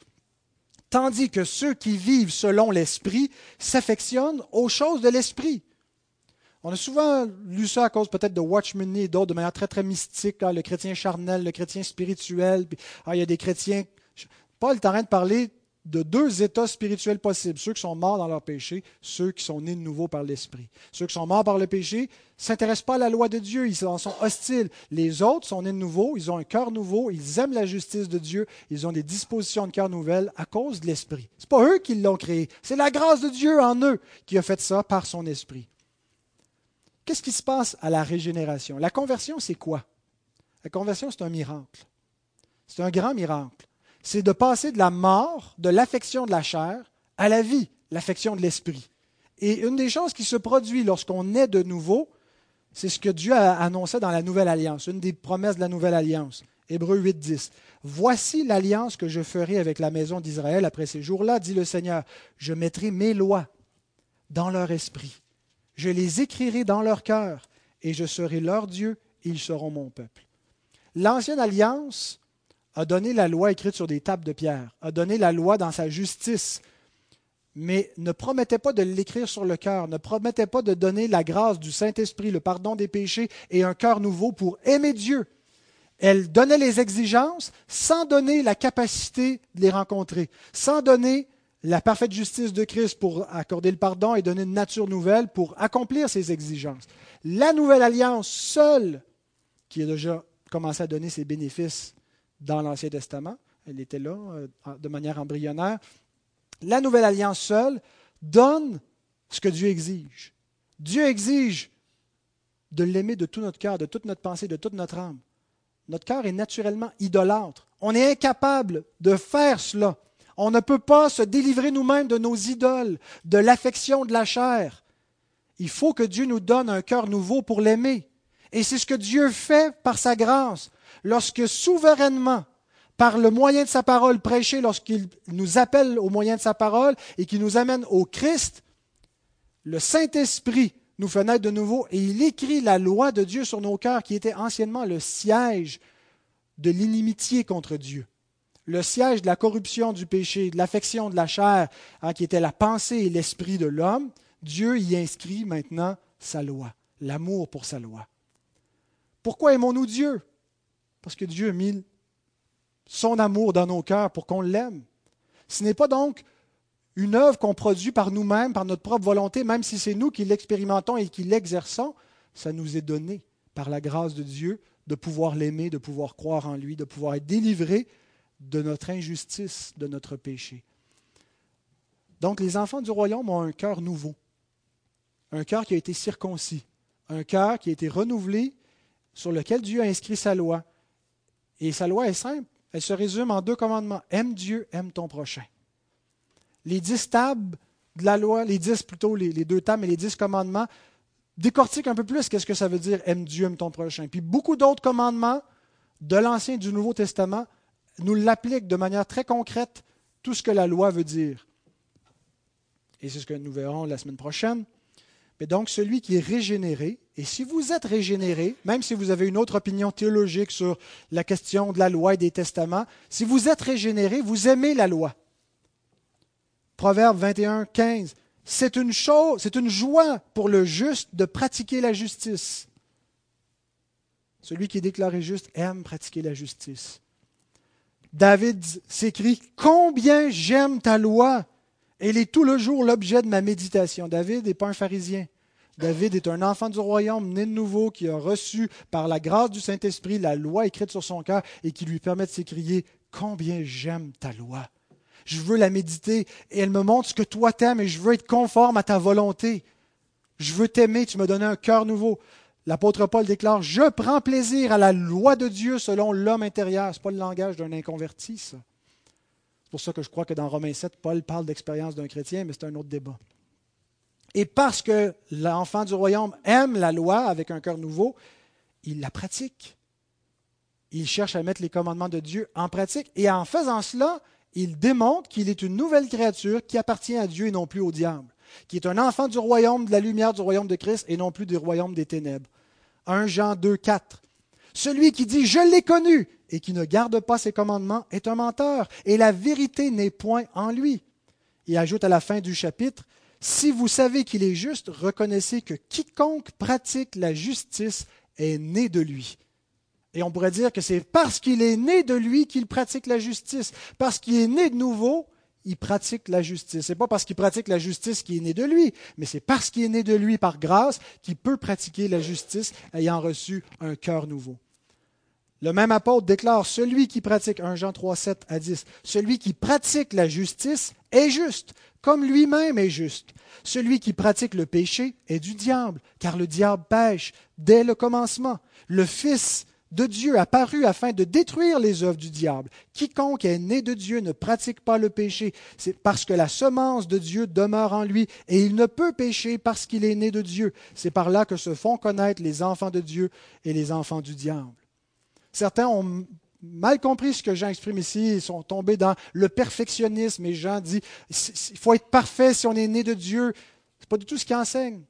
Tandis que ceux qui vivent selon l'Esprit s'affectionnent aux choses de l'Esprit. On a souvent lu ça à cause peut-être de Watchmen et d'autres de manière très très mystique, hein, le chrétien charnel, le chrétien spirituel. Ah, il y a des chrétiens. Paul est en de parler de deux états spirituels possibles, ceux qui sont morts dans leur péché, ceux qui sont nés de nouveau par l'Esprit. Ceux qui sont morts par le péché ne s'intéressent pas à la loi de Dieu, ils en sont hostiles. Les autres sont nés de nouveau, ils ont un cœur nouveau, ils aiment la justice de Dieu, ils ont des dispositions de cœur nouvelles à cause de l'Esprit. Ce n'est pas eux qui l'ont créé, c'est la grâce de Dieu en eux qui a fait ça par son Esprit. Qu'est-ce qui se passe à la régénération? La conversion, c'est quoi? La conversion, c'est un miracle. C'est un grand miracle c'est de passer de la mort, de l'affection de la chair, à la vie, l'affection de l'esprit. Et une des choses qui se produit lorsqu'on est de nouveau, c'est ce que Dieu a annoncé dans la Nouvelle Alliance, une des promesses de la Nouvelle Alliance. Hébreu 8, 10. Voici l'alliance que je ferai avec la maison d'Israël après ces jours-là, dit le Seigneur. Je mettrai mes lois dans leur esprit. Je les écrirai dans leur cœur, et je serai leur Dieu, et ils seront mon peuple. L'ancienne alliance a donné la loi écrite sur des tables de pierre, a donné la loi dans sa justice, mais ne promettait pas de l'écrire sur le cœur, ne promettait pas de donner la grâce du Saint-Esprit, le pardon des péchés et un cœur nouveau pour aimer Dieu. Elle donnait les exigences sans donner la capacité de les rencontrer, sans donner la parfaite justice de Christ pour accorder le pardon et donner une nature nouvelle pour accomplir ces exigences. La nouvelle alliance seule, qui a déjà commencé à donner ses bénéfices dans l'Ancien Testament. Elle était là euh, de manière embryonnaire. La nouvelle alliance seule donne ce que Dieu exige. Dieu exige de l'aimer de tout notre cœur, de toute notre pensée, de toute notre âme. Notre cœur est naturellement idolâtre. On est incapable de faire cela. On ne peut pas se délivrer nous-mêmes de nos idoles, de l'affection de la chair. Il faut que Dieu nous donne un cœur nouveau pour l'aimer. Et c'est ce que Dieu fait par sa grâce lorsque souverainement, par le moyen de sa parole prêchée, lorsqu'il nous appelle au moyen de sa parole et qui nous amène au Christ, le Saint-Esprit nous fait naître de nouveau et il écrit la loi de Dieu sur nos cœurs qui était anciennement le siège de l'inimitié contre Dieu, le siège de la corruption du péché, de l'affection de la chair, hein, qui était la pensée et l'esprit de l'homme. Dieu y inscrit maintenant sa loi, l'amour pour sa loi. Pourquoi aimons-nous Dieu? Parce que Dieu a mis son amour dans nos cœurs pour qu'on l'aime. Ce n'est pas donc une œuvre qu'on produit par nous-mêmes, par notre propre volonté, même si c'est nous qui l'expérimentons et qui l'exerçons, ça nous est donné par la grâce de Dieu de pouvoir l'aimer, de pouvoir croire en lui, de pouvoir être délivré de notre injustice, de notre péché. Donc les enfants du royaume ont un cœur nouveau, un cœur qui a été circoncis, un cœur qui a été renouvelé, sur lequel Dieu a inscrit sa loi, et sa loi est simple. Elle se résume en deux commandements. Aime Dieu, aime ton prochain. Les dix tables de la loi, les dix plutôt, les, deux tables et les dix commandements, décortiquent un peu plus qu'est-ce que ça veut dire aime Dieu, aime ton prochain. Puis beaucoup d'autres commandements de l'Ancien et du Nouveau Testament nous l'appliquent de manière très concrète, tout ce que la loi veut dire. Et c'est ce que nous verrons la semaine prochaine. Mais donc, celui qui est régénéré, et si vous êtes régénéré, même si vous avez une autre opinion théologique sur la question de la loi et des testaments, si vous êtes régénéré, vous aimez la loi. Proverbe 21, 15. C'est une chose, c'est une joie pour le juste de pratiquer la justice. Celui qui est déclaré juste aime pratiquer la justice. David s'écrit Combien j'aime ta loi Elle est tout le jour l'objet de ma méditation. David n'est pas un pharisien. David est un enfant du royaume, né de nouveau, qui a reçu par la grâce du Saint-Esprit la loi écrite sur son cœur et qui lui permet de s'écrier Combien j'aime ta loi. Je veux la méditer et elle me montre ce que toi t'aimes et je veux être conforme à ta volonté. Je veux t'aimer, tu me donnes un cœur nouveau. L'apôtre Paul déclare Je prends plaisir à la loi de Dieu selon l'homme intérieur. Ce n'est pas le langage d'un inconverti, ça. C'est pour ça que je crois que dans Romains 7, Paul parle d'expérience d'un chrétien, mais c'est un autre débat. Et parce que l'enfant du royaume aime la loi avec un cœur nouveau, il la pratique. Il cherche à mettre les commandements de Dieu en pratique. Et en faisant cela, il démontre qu'il est une nouvelle créature qui appartient à Dieu et non plus au diable, qui est un enfant du royaume de la lumière du royaume de Christ et non plus du royaume des ténèbres. 1 Jean 2, 4. Celui qui dit Je l'ai connu et qui ne garde pas ses commandements est un menteur, et la vérité n'est point en lui. Il ajoute à la fin du chapitre si vous savez qu'il est juste, reconnaissez que quiconque pratique la justice est né de lui. Et on pourrait dire que c'est parce qu'il est né de lui qu'il pratique la justice. Parce qu'il est né de nouveau, il pratique la justice. Ce n'est pas parce qu'il pratique la justice qui est né de lui, mais c'est parce qu'il est né de lui par grâce qu'il peut pratiquer la justice ayant reçu un cœur nouveau. Le même apôtre déclare, celui qui pratique, 1 Jean 3, 7 à 10, celui qui pratique la justice est juste, comme lui-même est juste. Celui qui pratique le péché est du diable, car le diable pêche dès le commencement. Le Fils de Dieu apparu afin de détruire les œuvres du diable. Quiconque est né de Dieu ne pratique pas le péché, c'est parce que la semence de Dieu demeure en lui, et il ne peut pécher parce qu'il est né de Dieu. C'est par là que se font connaître les enfants de Dieu et les enfants du diable. Certains ont mal compris ce que Jean exprime ici, ils sont tombés dans le perfectionnisme, et Jean dit, il faut être parfait si on est né de Dieu. Ce n'est pas du tout ce qu'il enseigne.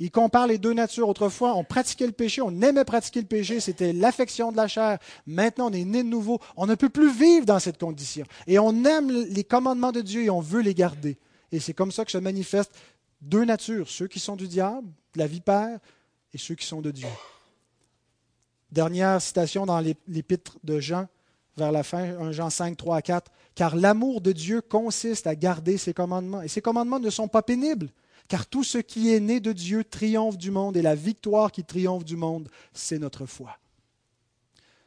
Il compare les deux natures. Autrefois, on pratiquait le péché, on aimait pratiquer le péché, c'était l'affection de la chair. Maintenant, on est né de nouveau. On ne peut plus vivre dans cette condition. Et on aime les commandements de Dieu et on veut les garder. Et c'est comme ça que se manifestent deux natures, ceux qui sont du diable, de la vipère, et ceux qui sont de Dieu. Dernière citation dans l'épître de Jean, vers la fin, 1 Jean 5, 3 à 4. Car l'amour de Dieu consiste à garder ses commandements. Et ses commandements ne sont pas pénibles car tout ce qui est né de Dieu triomphe du monde, et la victoire qui triomphe du monde, c'est notre foi.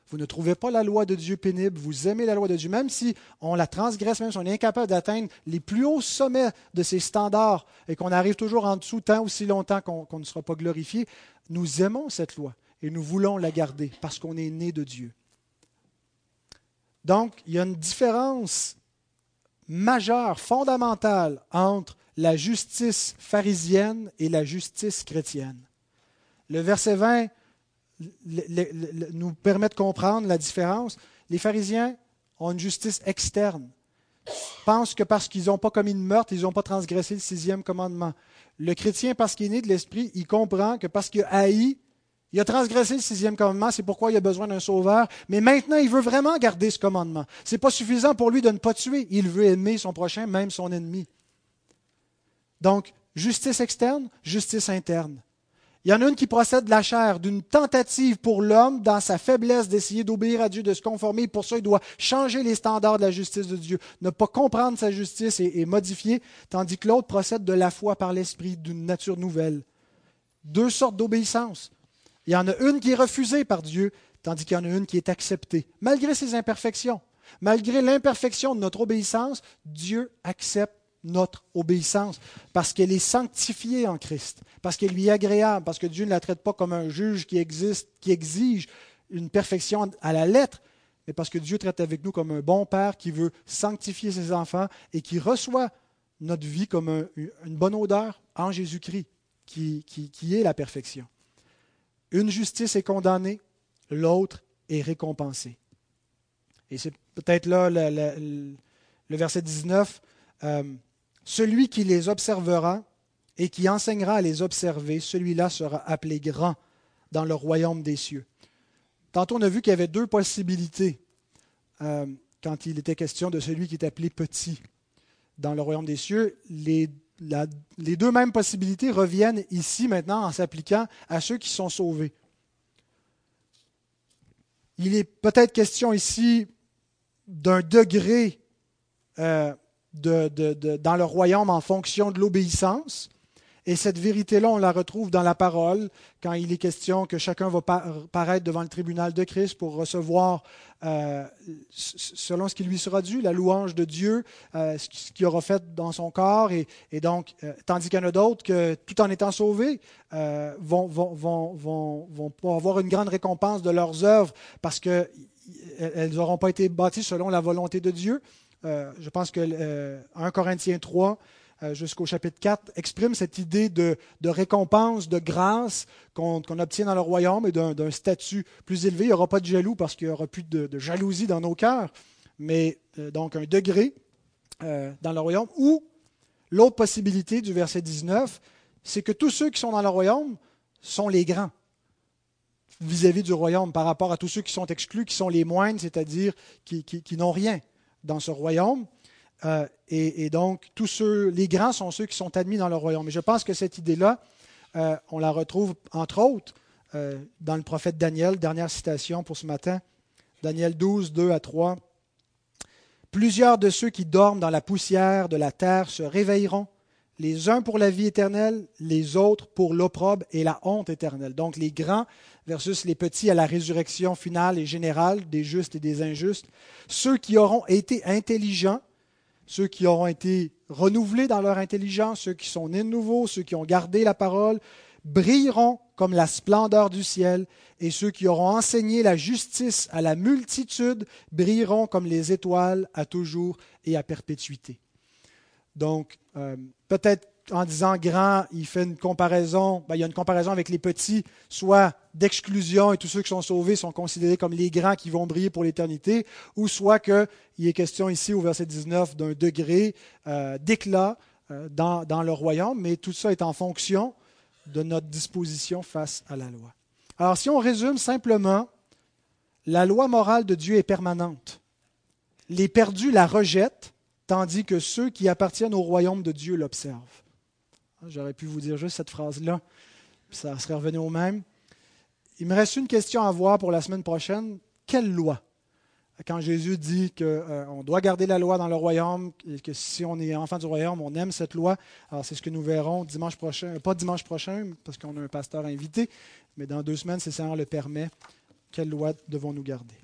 Vous ne trouvez pas la loi de Dieu pénible, vous aimez la loi de Dieu, même si on la transgresse, même si on est incapable d'atteindre les plus hauts sommets de ces standards et qu'on arrive toujours en dessous tant aussi longtemps qu'on ne sera pas glorifié, nous aimons cette loi et nous voulons la garder parce qu'on est né de Dieu. Donc, il y a une différence majeure, fondamentale entre la justice pharisienne et la justice chrétienne. Le verset 20 nous permet de comprendre la différence. Les pharisiens ont une justice externe. Pensent que parce qu'ils n'ont pas commis de meurtre, ils n'ont pas transgressé le sixième commandement. Le chrétien, parce qu'il est né de l'esprit, il comprend que parce qu'il a haï, il a transgressé le sixième commandement, c'est pourquoi il a besoin d'un sauveur. Mais maintenant, il veut vraiment garder ce commandement. Ce n'est pas suffisant pour lui de ne pas tuer. Il veut aimer son prochain, même son ennemi. Donc, justice externe, justice interne. Il y en a une qui procède de la chair, d'une tentative pour l'homme dans sa faiblesse d'essayer d'obéir à Dieu, de se conformer. Pour ça, il doit changer les standards de la justice de Dieu, ne pas comprendre sa justice et, modifier, tandis que l'autre procède de la foi par l'esprit, d'une nature nouvelle. Deux sortes d'obéissance. Il y en a une qui est refusée par Dieu, tandis qu'il y en a une qui est acceptée, malgré ses imperfections. Malgré l'imperfection de notre obéissance, Dieu accepte notre obéissance, parce qu'elle est sanctifiée en Christ, parce qu'elle lui est agréable, parce que Dieu ne la traite pas comme un juge qui, existe, qui exige une perfection à la lettre, mais parce que Dieu traite avec nous comme un bon père qui veut sanctifier ses enfants et qui reçoit notre vie comme une bonne odeur en Jésus-Christ, qui, qui, est la perfection. Une justice est condamnée, l'autre est récompensée. Et c'est peut-être là le, verset 19. Celui qui les observera et qui enseignera à les observer, celui-là sera appelé grand dans le royaume des cieux. Tantôt, on a vu qu'il y avait deux possibilités euh, quand il était question de celui qui est appelé petit dans le royaume des cieux. Les, deux mêmes possibilités reviennent ici maintenant en s'appliquant à ceux qui sont sauvés. Il est peut-être question ici d'un degré euh, dans le royaume en fonction de l'obéissance. Et cette vérité-là, on la retrouve dans la parole, quand il est question que chacun va paraître devant le tribunal de Christ pour recevoir, euh, selon ce qui lui sera dû, la louange de Dieu, euh, ce qu'il aura fait dans son corps. Et, donc, euh, tandis qu'il y en a d'autres que, tout en étant sauvés, vont, vont, avoir une grande récompense de leurs œuvres parce qu'elles n'auront pas été bâties selon la volonté de Dieu. Euh, je pense que 1 euh, Corinthiens 3 euh, jusqu'au chapitre 4 exprime cette idée de, récompense, de grâce qu'on obtient dans le royaume et d'un statut plus élevé. Il n'y aura pas de jaloux parce qu'il n'y aura plus de, jalousie dans nos cœurs, mais donc un degré dans le royaume. Ou l'autre possibilité du verset 19, c'est que tous ceux qui sont dans le royaume sont les grands vis-à-vis du royaume par rapport à tous ceux qui sont exclus, qui sont les moindres, c'est-à-dire qui n'ont rien dans ce royaume. Euh, et, donc, tous ceux, les grands sont ceux qui sont admis dans le royaume. Et je pense que cette idée-là, euh, on la retrouve entre autres euh, dans le prophète Daniel, dernière citation pour ce matin, Daniel 12, 2 à 3. Plusieurs de ceux qui dorment dans la poussière de la terre se réveilleront, les uns pour la vie éternelle, les autres pour l'opprobre et la honte éternelle. Donc les grands versus les petits à la résurrection finale et générale des justes et des injustes. Ceux qui auront été intelligents, ceux qui auront été renouvelés dans leur intelligence, ceux qui sont nés de nouveau, ceux qui ont gardé la parole, brilleront comme la splendeur du ciel, et ceux qui auront enseigné la justice à la multitude brilleront comme les étoiles à toujours et à perpétuité. Donc, euh, peut-être en disant grand, il fait une comparaison, ben, il y a une comparaison avec les petits, soit d'exclusion et tous ceux qui sont sauvés sont considérés comme les grands qui vont briller pour l'éternité, ou soit qu'il est question ici au verset 19 d'un degré euh, d'éclat euh, dans, dans le royaume, mais tout ça est en fonction de notre disposition face à la loi. Alors si on résume simplement, la loi morale de Dieu est permanente. Les perdus la rejettent, tandis que ceux qui appartiennent au royaume de Dieu l'observent. J'aurais pu vous dire juste cette phrase-là, ça serait revenu au même. Il me reste une question à voir pour la semaine prochaine. Quelle loi? Quand Jésus dit qu'on euh, doit garder la loi dans le royaume et que si on est enfant du royaume, on aime cette loi. Alors c'est ce que nous verrons dimanche prochain, pas dimanche prochain parce qu'on a un pasteur invité, mais dans deux semaines, si le Seigneur le permet, quelle loi devons-nous garder?